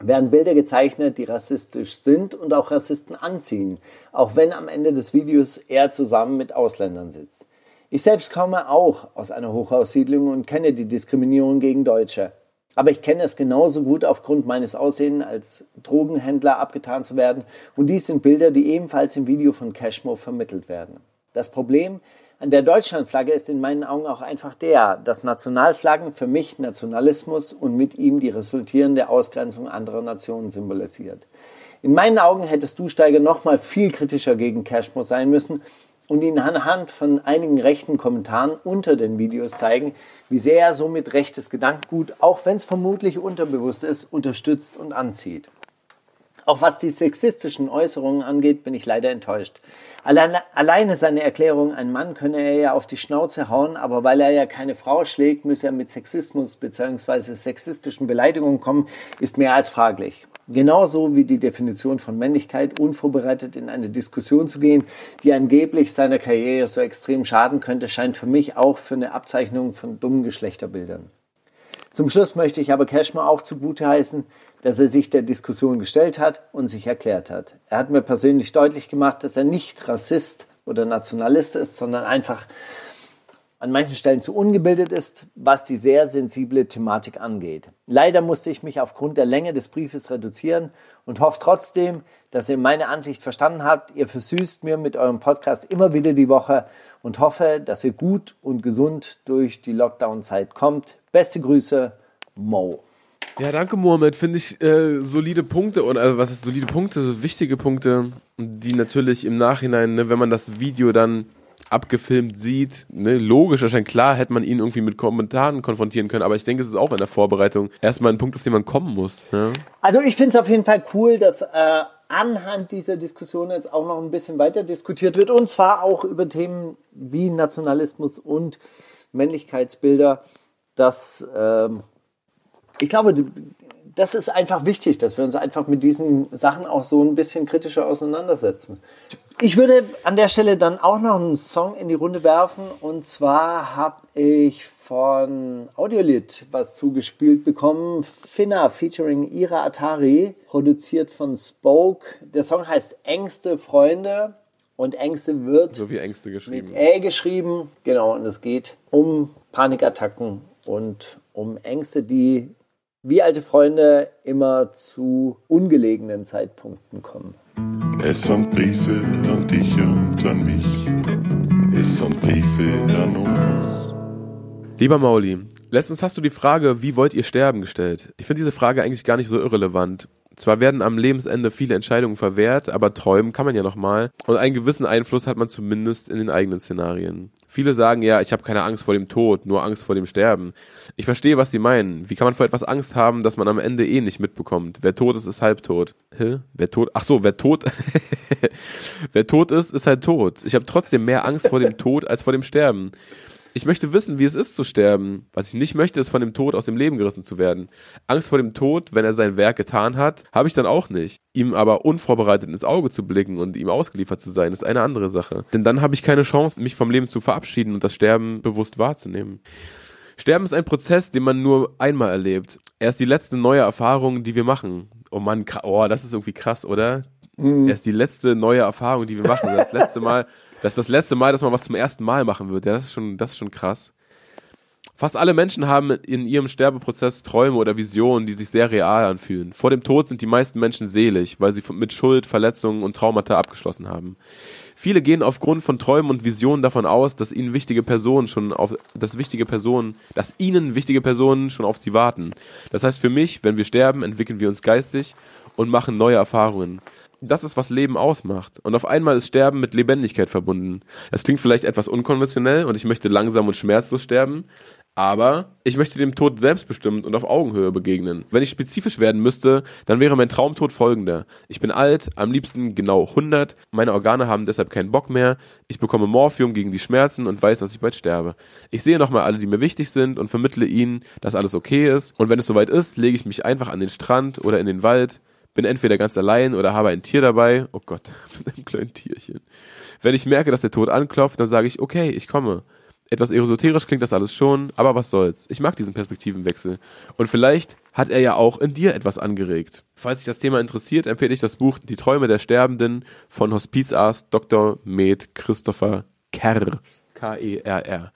werden Bilder gezeichnet, die rassistisch sind und auch Rassisten anziehen, auch wenn am Ende des Videos er zusammen mit Ausländern sitzt. Ich selbst komme auch aus einer Hochhaussiedlung und kenne die Diskriminierung gegen Deutsche. Aber ich kenne es genauso gut aufgrund meines Aussehens als Drogenhändler abgetan zu werden. Und dies sind Bilder, die ebenfalls im Video von Cashmo vermittelt werden. Das Problem an der Deutschlandflagge ist in meinen Augen auch einfach der, dass Nationalflaggen für mich Nationalismus und mit ihm die resultierende Ausgrenzung anderer Nationen symbolisiert. In meinen Augen hättest du, Steiger, noch mal viel kritischer gegen Cashmo sein müssen und ihn anhand von einigen rechten Kommentaren unter den Videos zeigen, wie sehr er somit rechtes Gedankengut, auch wenn es vermutlich unterbewusst ist, unterstützt und anzieht. Auch was die sexistischen Äußerungen angeht, bin ich leider enttäuscht. Alleine, alleine seine Erklärung, ein Mann könne er ja auf die Schnauze hauen, aber weil er ja keine Frau schlägt, müsse er mit Sexismus bzw. sexistischen Beleidigungen kommen, ist mehr als fraglich. Genauso wie die Definition von Männlichkeit, unvorbereitet in eine Diskussion zu gehen, die angeblich seiner Karriere so extrem schaden könnte, scheint für mich auch für eine Abzeichnung von dummen Geschlechterbildern. Zum Schluss möchte ich aber Cashmore auch zugute heißen, dass er sich der Diskussion gestellt hat und sich erklärt hat. Er hat mir persönlich deutlich gemacht, dass er nicht Rassist oder Nationalist ist, sondern einfach an manchen Stellen zu ungebildet ist, was die sehr sensible Thematik angeht. Leider musste ich mich aufgrund der Länge des Briefes reduzieren und hoffe trotzdem, dass ihr meine Ansicht verstanden habt. Ihr versüßt mir mit eurem Podcast immer wieder die Woche und hoffe, dass ihr gut und gesund durch die Lockdown-Zeit kommt. Beste Grüße, Mo. Ja, danke, Mohammed. Finde ich äh, solide Punkte und also was ist solide Punkte, so wichtige Punkte, die natürlich im Nachhinein, ne, wenn man das Video dann abgefilmt sieht, ne, logisch, wahrscheinlich klar, hätte man ihn irgendwie mit Kommentaren konfrontieren können, aber ich denke, es ist auch in der Vorbereitung erstmal ein Punkt, auf den man kommen muss. Ne? Also ich finde es auf jeden Fall cool, dass äh, anhand dieser Diskussion jetzt auch noch ein bisschen weiter diskutiert wird und zwar auch über Themen wie Nationalismus und Männlichkeitsbilder. Das, ähm, ich glaube, das ist einfach wichtig, dass wir uns einfach mit diesen Sachen auch so ein bisschen kritischer auseinandersetzen. Ich würde an der Stelle dann auch noch einen Song in die Runde werfen. Und zwar habe ich von Audiolit was zugespielt bekommen. Finna featuring Ira Atari, produziert von Spoke. Der Song heißt Ängste Freunde. Und Ängste wird So wie Ängste mit geschrieben. Ä geschrieben. Genau, und es geht um Panikattacken und um Ängste, die wie alte Freunde immer zu ungelegenen Zeitpunkten kommen. Es sind Briefe an dich und an mich. es sind Briefe an uns. Lieber Mauli, letztens hast du die Frage, wie wollt ihr sterben, gestellt. Ich finde diese Frage eigentlich gar nicht so irrelevant. Zwar werden am Lebensende viele Entscheidungen verwehrt, aber träumen kann man ja nochmal. Und einen gewissen Einfluss hat man zumindest in den eigenen Szenarien. Viele sagen ja, ich habe keine Angst vor dem Tod, nur Angst vor dem Sterben. Ich verstehe, was sie meinen. Wie kann man vor etwas Angst haben, das man am Ende eh nicht mitbekommt? Wer tot ist, ist halbtot. Hä? Wer tot? Ach so, wer tot? [LAUGHS] wer tot ist, ist halt tot. Ich habe trotzdem mehr Angst vor dem Tod als vor dem Sterben. Ich möchte wissen, wie es ist zu sterben. Was ich nicht möchte, ist von dem Tod aus dem Leben gerissen zu werden. Angst vor dem Tod, wenn er sein Werk getan hat, habe ich dann auch nicht. Ihm aber unvorbereitet ins Auge zu blicken und ihm ausgeliefert zu sein, ist eine andere Sache. Denn dann habe ich keine Chance, mich vom Leben zu verabschieden und das Sterben bewusst wahrzunehmen. Sterben ist ein Prozess, den man nur einmal erlebt. Er ist die letzte neue Erfahrung, die wir machen. Oh Mann, oh, das ist irgendwie krass, oder? Er ist die letzte neue Erfahrung, die wir machen. Das letzte Mal, [LAUGHS] das ist das letzte Mal, dass man was zum ersten Mal machen wird. Ja, das ist schon, das ist schon krass. Fast alle Menschen haben in ihrem Sterbeprozess Träume oder Visionen, die sich sehr real anfühlen. Vor dem Tod sind die meisten Menschen selig, weil sie mit Schuld, Verletzungen und Traumata abgeschlossen haben. Viele gehen aufgrund von Träumen und Visionen davon aus, dass ihnen wichtige Personen schon auf, dass wichtige Personen, dass ihnen wichtige Personen schon auf sie warten. Das heißt für mich, wenn wir sterben, entwickeln wir uns geistig und machen neue Erfahrungen. Das ist, was Leben ausmacht. Und auf einmal ist Sterben mit Lebendigkeit verbunden. Das klingt vielleicht etwas unkonventionell und ich möchte langsam und schmerzlos sterben, aber ich möchte dem Tod selbstbestimmt und auf Augenhöhe begegnen. Wenn ich spezifisch werden müsste, dann wäre mein Traumtod folgender. Ich bin alt, am liebsten genau 100, meine Organe haben deshalb keinen Bock mehr, ich bekomme Morphium gegen die Schmerzen und weiß, dass ich bald sterbe. Ich sehe nochmal alle, die mir wichtig sind und vermittle ihnen, dass alles okay ist. Und wenn es soweit ist, lege ich mich einfach an den Strand oder in den Wald, bin entweder ganz allein oder habe ein Tier dabei. Oh Gott, [LAUGHS] mit einem kleinen Tierchen. Wenn ich merke, dass der Tod anklopft, dann sage ich, okay, ich komme. Etwas esoterisch klingt das alles schon, aber was soll's. Ich mag diesen Perspektivenwechsel. Und vielleicht hat er ja auch in dir etwas angeregt. Falls dich das Thema interessiert, empfehle ich das Buch Die Träume der Sterbenden von Hospizarzt Dr. Med Christopher Kerr. K-E-R-R.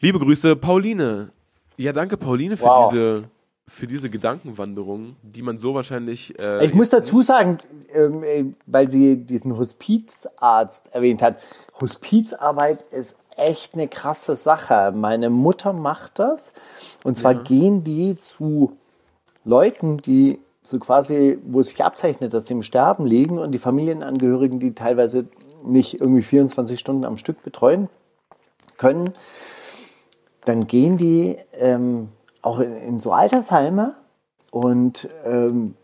Liebe Grüße, Pauline. Ja, danke, Pauline, für Wow. diese für diese Gedankenwanderung, die man so wahrscheinlich. Äh, Ich muss dazu sagen, ähm, äh, weil sie diesen Hospizarzt erwähnt hat, Hospizarbeit ist echt eine krasse Sache. Meine Mutter macht das. Und zwar gehen die zu Leuten, die so quasi, wo sich abzeichnet, dass sie im Sterben liegen und die Familienangehörigen, die teilweise nicht irgendwie 24 Stunden am Stück betreuen können, dann gehen die ähm, auch in, in so Altersheime und ähm,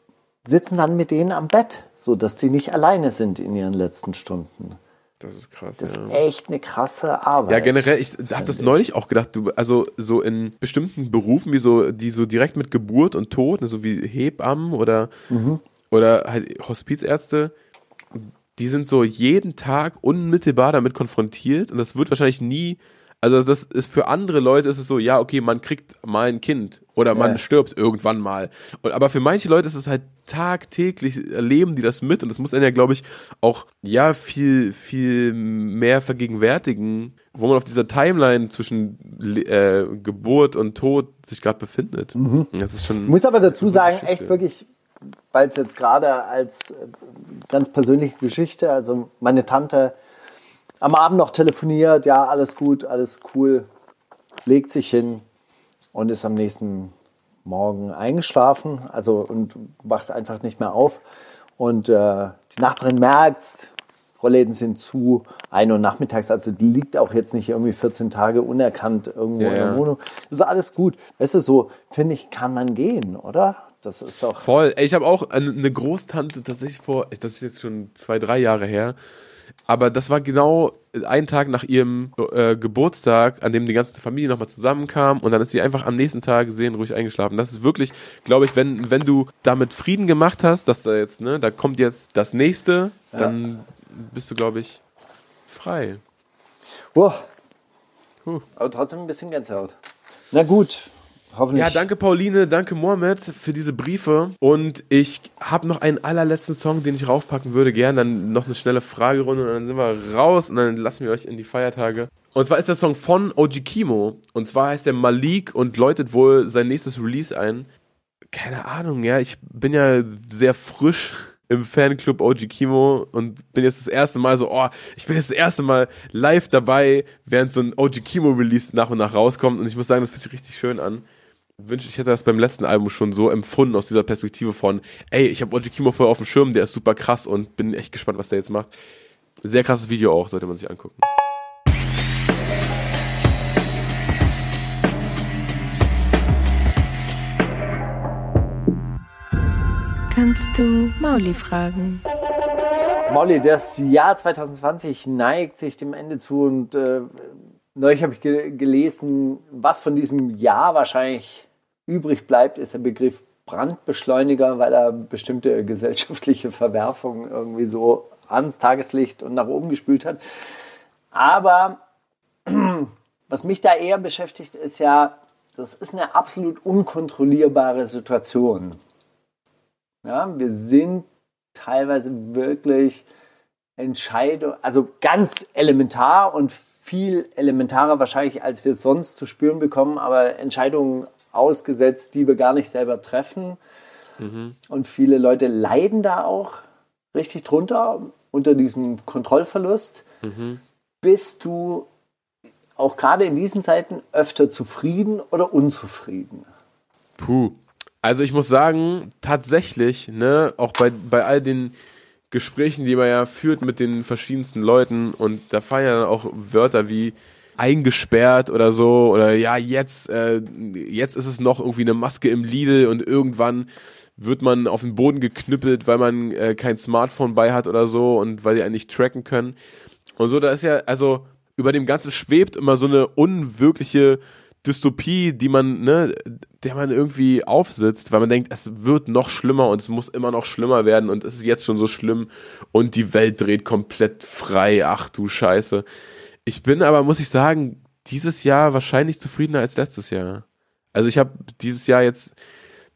sitzen dann mit denen am Bett, so dass die nicht alleine sind in ihren letzten Stunden. Das ist krass. Das ja. ist echt eine krasse Arbeit. Ja, generell, ich habe das ich. neulich auch gedacht, du, also so in bestimmten Berufen, wie so, die so direkt mit Geburt und Tod, ne, so wie Hebammen oder, oder halt Hospizärzte, die sind so jeden Tag unmittelbar damit konfrontiert und das wird wahrscheinlich nie, also das ist für andere Leute ist es so, ja, okay, man kriegt mal ein Kind oder man Ja. stirbt irgendwann mal. Und, aber für manche Leute ist es halt tagtäglich, erleben die das mit und das muss einen ja, glaube ich, auch, ja, viel, viel mehr vergegenwärtigen, wo man auf dieser Timeline zwischen äh, Geburt und Tod sich gerade befindet. Das ist schon. Ich muss aber dazu sagen, Geschichte. echt wirklich, weil es jetzt gerade als äh, ganz persönliche Geschichte, also meine Tante am Abend noch telefoniert, ja, alles gut, alles cool, legt sich hin und ist am nächsten Morgen eingeschlafen, also und wacht einfach nicht mehr auf. Und äh, die Nachbarin merkt, Rollläden sind zu, 1 Uhr nachmittags, also die liegt auch jetzt nicht irgendwie 14 Tage unerkannt irgendwo Ja, in der. Wohnung. Das ist alles gut. Weißt du, so, finde ich, kann man gehen, oder? Das ist doch. Voll. Ich habe auch eine eine Großtante tatsächlich vor, das ist jetzt schon zwei, drei Jahre her, aber das war genau ein Tag nach ihrem äh, Geburtstag, an dem die ganze Familie nochmal zusammenkam und dann ist sie einfach am nächsten Tag seelenruhig eingeschlafen. Das ist wirklich, glaube ich, wenn, wenn du damit Frieden gemacht hast, dass da jetzt, ne, da kommt jetzt das nächste, dann bist du, glaube ich, frei. Wow. Puh. Aber trotzdem ein bisschen Gänsehaut. Na gut, hoffentlich. Ja, danke Pauline, danke Mohamed für diese Briefe. Und ich habe noch einen allerletzten Song, den ich raufpacken würde. Gern dann noch eine schnelle Fragerunde und dann sind wir raus und dann lassen wir euch in die Feiertage. Und zwar ist der Song von OG Kimo. Und zwar heißt der Malik und läutet wohl sein nächstes Release ein. Keine Ahnung, ja, ich bin ja sehr frisch im Fanclub OG Kimo und bin jetzt das erste Mal so, oh, ich bin jetzt das erste Mal live dabei, während so ein OG Kimo Release nach und nach rauskommt und ich muss sagen, das fühlt sich richtig schön an. Wünsche ich hätte das beim letzten Album schon so empfunden aus dieser Perspektive von, ey, ich habe OG Kimo voll auf dem Schirm, der ist super krass und bin echt gespannt, was der jetzt macht. Sehr krasses Video auch, sollte man sich angucken. Kannst du Mauli fragen? Molly, das Jahr 2020 neigt sich dem Ende zu und äh, neulich habe ich ge gelesen, was von diesem Jahr wahrscheinlich übrig bleibt, ist der Begriff Brandbeschleuniger, weil er bestimmte [LAUGHS] gesellschaftliche Verwerfungen irgendwie so ans Tageslicht und nach oben gespült hat. Aber [CLEARS THROAT] was mich da eher beschäftigt, ist ja, das ist eine absolut unkontrollierbare Situation. Ja, wir sind teilweise wirklich Entscheidung, also ganz elementar und viel elementarer wahrscheinlich, als wir es sonst zu spüren bekommen, aber Entscheidungen ausgesetzt, die wir gar nicht selber treffen. Und viele Leute leiden da auch richtig drunter, unter diesem Kontrollverlust. Bist du auch gerade in diesen Zeiten öfter zufrieden oder unzufrieden? Puh. Also ich muss sagen, tatsächlich, ne, auch bei, bei all den Gesprächen, die man ja führt mit den verschiedensten Leuten und da fallen ja dann auch Wörter wie eingesperrt oder so oder ja, jetzt, äh, jetzt ist es noch irgendwie eine Maske im Lidl und irgendwann wird man auf den Boden geknüppelt, weil man äh, kein Smartphone bei hat oder so und weil die einen nicht tracken können. Und so, da ist ja, also über dem Ganzen schwebt immer so eine unwirkliche Dystopie, die man, ne, der man irgendwie aufsitzt, weil man denkt, es wird noch schlimmer und es muss immer noch schlimmer werden und es ist jetzt schon so schlimm und die Welt dreht komplett frei. Ach du Scheiße. Ich bin aber, muss ich sagen, dieses Jahr wahrscheinlich zufriedener als letztes Jahr. Also ich habe dieses Jahr jetzt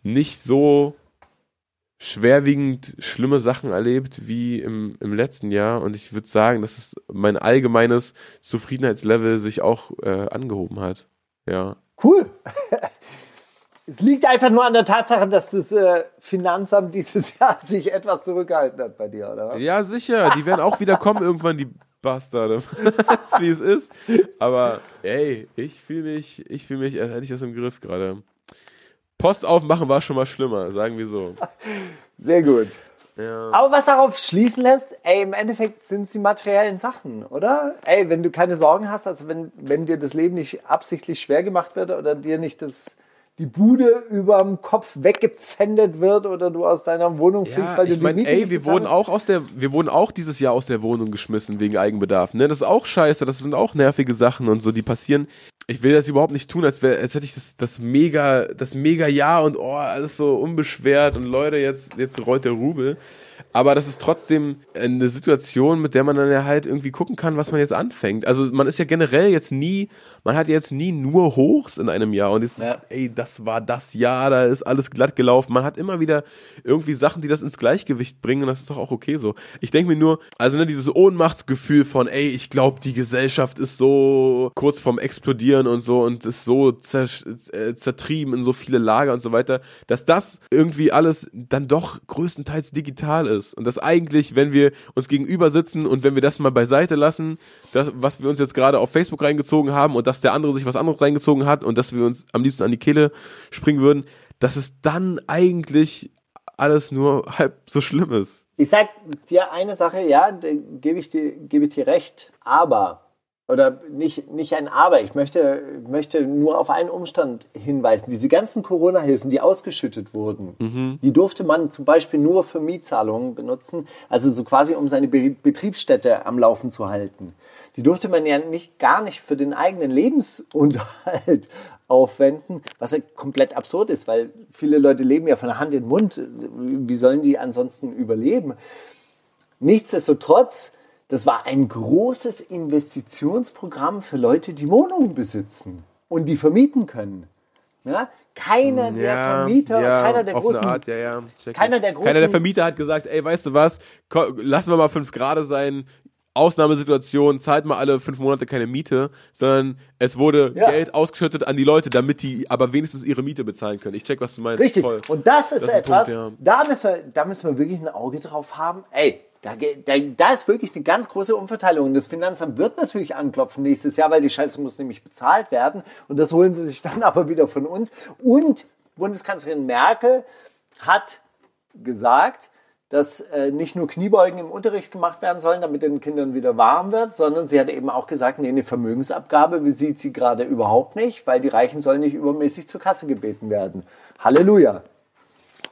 nicht so schwerwiegend schlimme Sachen erlebt wie im, im letzten Jahr und ich würde sagen, dass es mein allgemeines Zufriedenheitslevel sich auch äh, angehoben hat. Ja. Cool. [LAUGHS] Es liegt einfach nur an der Tatsache, dass das äh, Finanzamt dieses [LAUGHS] Jahr sich etwas zurückgehalten hat bei dir, oder was? Ja, sicher. Die werden auch wieder kommen irgendwann, die Bastarde. ist, [LAUGHS] wie es ist. Aber ey, ich fühle mich, ich fühle mich, als hätte ich das im Griff gerade. Post aufmachen war schon mal schlimmer, sagen wir so. Sehr gut. Ja. Aber was darauf schließen lässt, ey, im Endeffekt sind es die materiellen Sachen, oder? Ey, wenn du keine Sorgen hast, also wenn, wenn dir das Leben nicht absichtlich schwer gemacht wird oder dir nicht das, die Bude überm Kopf weggepfändet wird oder du aus deiner Wohnung fliegst, Ja, weil du ich die meine, Miete ey, nicht wir wurden auch aus der, wir wurden auch dieses Jahr aus der Wohnung geschmissen wegen Eigenbedarf. Ne, das ist auch scheiße. Das sind auch nervige Sachen und so, die passieren. Ich will das überhaupt nicht tun, als wäre, als hätte ich das, das mega, das mega Jahr und oh, alles so unbeschwert und Leute, jetzt, jetzt rollt der Rubel. Aber das ist trotzdem eine Situation, mit der man dann ja halt irgendwie gucken kann, was man jetzt anfängt. Also man ist ja generell jetzt nie, man hat jetzt nie nur Hochs in einem Jahr und jetzt, Ja. ey, das war das Jahr, da ist alles glatt gelaufen. Man hat immer wieder irgendwie Sachen, die das ins Gleichgewicht bringen und das ist doch auch okay so. Ich denke mir nur, also ne, dieses Ohnmachtsgefühl von, ey, ich glaube, die Gesellschaft ist so kurz vorm Explodieren und so und ist so zersch äh, zertrieben in so viele Lager und so weiter, dass das irgendwie alles dann doch größtenteils digital ist und dass eigentlich, wenn wir uns gegenüber sitzen und wenn wir das mal beiseite lassen, das, was wir uns jetzt gerade auf Facebook reingezogen haben und dass der andere sich was anderes reingezogen hat und dass wir uns am liebsten an die Kehle springen würden, dass es dann eigentlich alles nur [LAUGHS] halb so schlimm ist. Ich sag dir eine Sache, ja, gebe ich dir, gebe ich dir recht, aber, oder nicht, nicht ein Aber, ich möchte, möchte nur auf einen Umstand hinweisen. Diese ganzen Corona-Hilfen, die ausgeschüttet wurden, die durfte man zum Beispiel nur für Mietzahlungen benutzen, also so quasi um seine Be Betriebsstätte am Laufen zu halten. Die durfte man ja nicht, gar nicht für den eigenen Lebensunterhalt [LAUGHS] aufwenden, was ja komplett absurd ist, weil viele Leute leben ja von der Hand in den Mund. Wie sollen die ansonsten überleben? Nichtsdestotrotz, das war ein großes Investitionsprogramm für Leute, die Wohnungen besitzen und die vermieten können. Ja? Keiner der Vermieter, keiner der großen, Art, ja, ja, keiner der großen- keiner der Vermieter hat gesagt, ey, weißt du was, lassen wir mal fünf Grade sein, Ausnahmesituation, zahlt mal alle fünf Monate keine Miete, sondern es wurde Ja. Geld ausgeschüttet an die Leute, damit die aber wenigstens ihre Miete bezahlen können. Ich check, was du meinst. Richtig. Voll. Und das ist Das ist etwas, Punkt, da, müssen wir, da müssen wir wirklich ein Auge drauf haben. Ey, da, da, da ist wirklich eine ganz große Umverteilung. Das Finanzamt wird natürlich anklopfen nächstes Jahr, weil die Scheiße muss nämlich bezahlt werden. Und das holen sie sich dann [LAUGHS] aber wieder von uns. Und Bundeskanzlerin Merkel hat gesagt, dass äh, nicht nur Kniebeugen im Unterricht gemacht werden sollen, damit den Kindern wieder warm wird, sondern sie hat eben auch gesagt, nee, eine Vermögensabgabe sieht sie gerade überhaupt nicht, weil die Reichen sollen nicht übermäßig zur Kasse gebeten werden. Halleluja.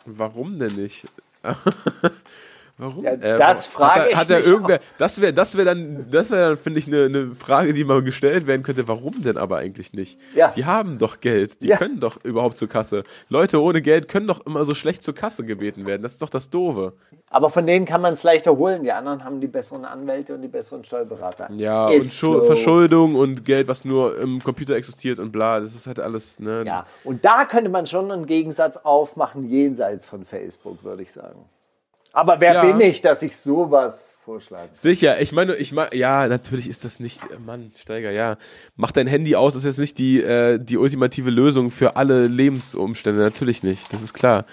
Warum denn nicht? [LAUGHS] Warum? Ja, Äh, das frage hat er, ich hat er mich irgendwer, Das wäre, das wäre dann, das wäre dann, finde ich, eine, eine Frage, die mal gestellt werden könnte. Warum denn aber eigentlich nicht? Ja. Die haben doch Geld. Die Ja. können doch überhaupt zur Kasse. Leute ohne Geld können doch immer so schlecht zur Kasse gebeten werden. Das ist doch das Doofe. Aber von denen kann man es leichter holen. Die anderen haben die besseren Anwälte und die besseren Steuerberater. Ja, Ist und Schu so. Verschuldung und Geld, was nur im Computer existiert und bla. Das ist halt alles, ne? Ja, und da könnte man schon einen Gegensatz aufmachen, jenseits von Facebook, würde ich sagen. Aber wer Ja. bin ich, dass ich sowas vorschlage? Sicher, ich meine, ich meine, ja, natürlich ist das nicht, äh, Mann, Steiger, ja. Mach dein Handy aus, das ist jetzt nicht die, äh, die ultimative Lösung für alle Lebensumstände, natürlich nicht, das ist klar.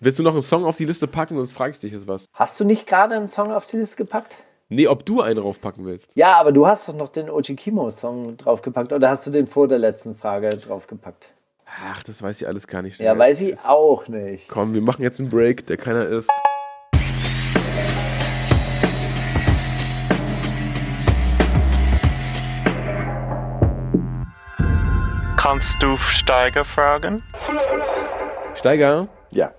Willst du noch einen Song auf die Liste packen, sonst frage ich dich jetzt was. Hast du nicht gerade einen Song auf die Liste gepackt? Nee, ob du einen draufpacken willst. Ja, aber du hast doch noch den Ochikimo-Song draufgepackt oder hast du den vor der letzten Frage draufgepackt? Ach, das weiß ich alles gar nicht. Ja, weiß ich auch nicht. Komm, wir machen jetzt einen Break, der keiner ist. Kannst du Steiger fragen? Steiger, Ja.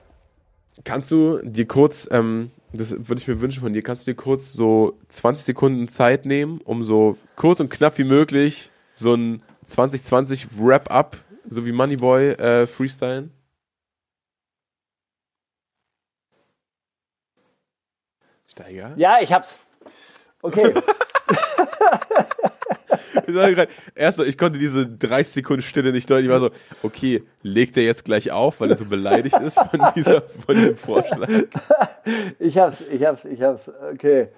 kannst du dir kurz, ähm, das würde ich mir wünschen von dir, kannst du dir kurz so 20 Sekunden Zeit nehmen, um so kurz und knapp wie möglich so ein 2020 Wrap-Up, so wie Moneyboy, äh, freestylen? Steiger? Ja, ich hab's. Okay. [LAUGHS] Grad, erst so, ich konnte diese 30 Sekunden Stille nicht deuten. Ich war so, okay, legt er jetzt gleich auf, weil er so beleidigt ist von, dieser, von diesem Vorschlag? Ich hab's, ich hab's, ich hab's. Okay.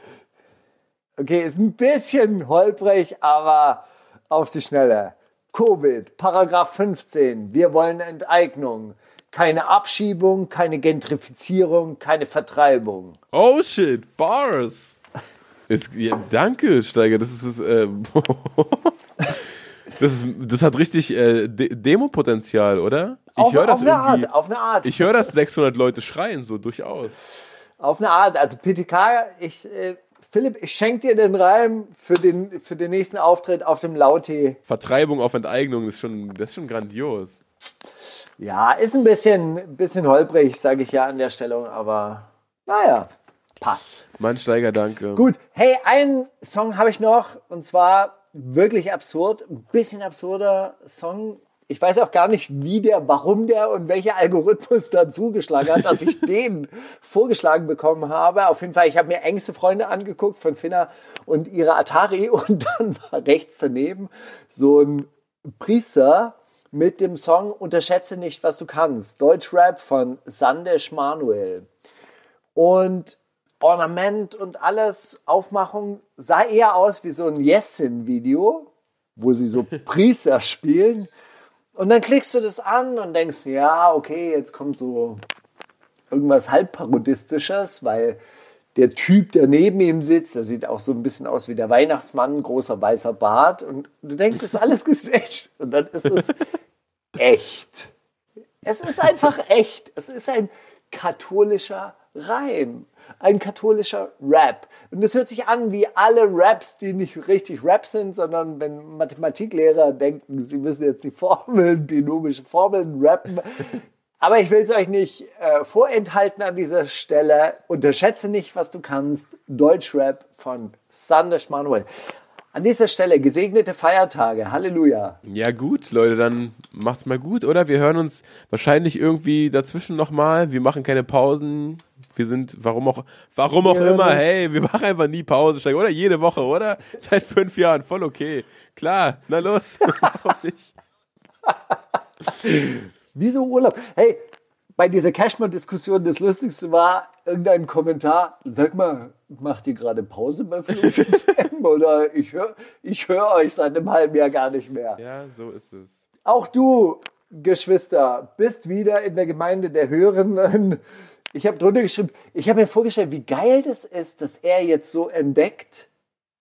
Okay, ist ein bisschen holprig, aber auf die Schnelle. Covid, Paragraph 15. Wir wollen Enteignung. Keine Abschiebung, keine Gentrifizierung, keine Vertreibung. Oh shit, Bars. Ist, ja, danke, Steiger. Das ist, äh, [LAUGHS] das ist, das hat richtig äh, De Demo-Potenzial, oder? Ich Auf, höre das auf eine. Art, auf eine Art. Ich höre, dass 600 Leute schreien, so durchaus. Auf eine Art. Also PTK, ich, äh, Philipp, ich schenke dir den Reim für den, für den nächsten Auftritt auf dem Lauti. Vertreibung auf Enteignung ist schon, das ist schon grandios. Ja, ist ein bisschen, bisschen holprig, sage ich ja an der Stellung, aber naja, passt. Mann, Steiger, danke. Gut, hey, einen Song habe ich noch und zwar wirklich absurd, ein bisschen absurder Song. Ich weiß auch gar nicht, wie der, warum der und welcher Algorithmus [LAUGHS] da zugeschlagen hat, dass ich den vorgeschlagen bekommen habe. Auf jeden Fall, ich habe mir engste Freunde angeguckt von Finna und ihre Atari [LAUGHS] und dann war rechts daneben so ein Priester mit dem Song Unterschätze nicht, was du kannst. Deutschrap von Sandesh Manuel. Und Ornament und alles, Aufmachung, sah eher aus wie so ein Yesin-Video, wo sie so [LAUGHS] Priester spielen. Und dann klickst du das an und denkst, ja, okay, jetzt kommt so irgendwas halbparodistisches, weil der Typ, der neben ihm sitzt, der sieht auch so ein bisschen aus wie der Weihnachtsmann, großer weißer Bart. Und du denkst, es ist alles [LAUGHS] gestaged. Und dann ist es echt. Es ist einfach echt. Es ist ein katholischer Reim. Ein katholischer Rap. Und es hört sich an wie alle Raps, die nicht richtig Rap sind, sondern wenn Mathematiklehrer denken, sie müssen jetzt die Formeln, binomische Formeln rappen. Aber ich will es euch nicht äh, vorenthalten an dieser Stelle. Unterschätze nicht, was du kannst. Deutschrap von Sandesh Manuel. An dieser Stelle gesegnete Feiertage. Halleluja. Ja, gut, Leute, dann macht's mal gut, oder? Wir hören uns wahrscheinlich irgendwie dazwischen nochmal. Wir machen keine Pausen. Wir sind, warum auch, warum auch hören immer, hey, wir machen einfach nie Pause, oder? Jede Woche, oder? [LAUGHS] Seit fünf Jahren, voll okay. Klar, na los. [LAUGHS] Warum nicht? Wieso Urlaub? Hey, bei dieser Cashman-Diskussion das Lustigste war irgendein Kommentar. Sag mal, macht ihr gerade Pause bei FM? [LAUGHS] Oder ich höre ich hör euch seit einem halben Jahr gar nicht mehr. Ja, so ist es. Auch du, Geschwister, bist wieder in der Gemeinde der Hörenden. Ich habe drunter geschrieben, ich habe mir vorgestellt, wie geil das ist, dass er jetzt so entdeckt,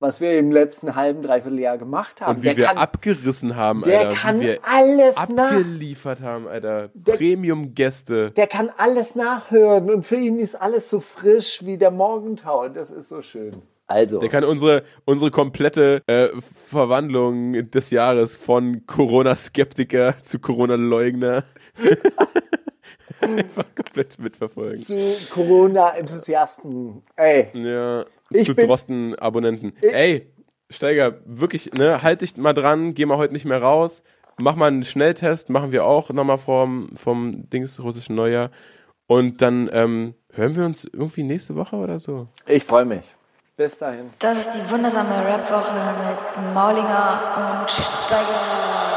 was wir im letzten halben, dreiviertel Jahr gemacht haben. Und wie wir abgerissen haben, der Alter. kann wie wir alles nach. abgeliefert haben, Alter. Premium-Gäste. Der kann alles nachhören und für ihn ist alles so frisch wie der Morgentau. Das ist so schön. Also, Der kann unsere, unsere komplette äh, Verwandlung des Jahres von Corona-Skeptiker zu Corona-Leugner [LAUGHS] [LAUGHS] [LAUGHS] einfach komplett mitverfolgen. zu Corona-Enthusiasten. Ey, Ja, Ich zu Drosten-Abonnenten. Ey, Steiger, wirklich, ne, halt dich mal dran, geh mal heute nicht mehr raus. Mach mal einen Schnelltest, machen wir auch nochmal vom, vom Dings russischen Neujahr. Und dann ähm, hören wir uns irgendwie nächste Woche oder so. ich freue mich. Bis dahin. Das ist die wundersame Rap-Woche mit Maulinger und Steiger.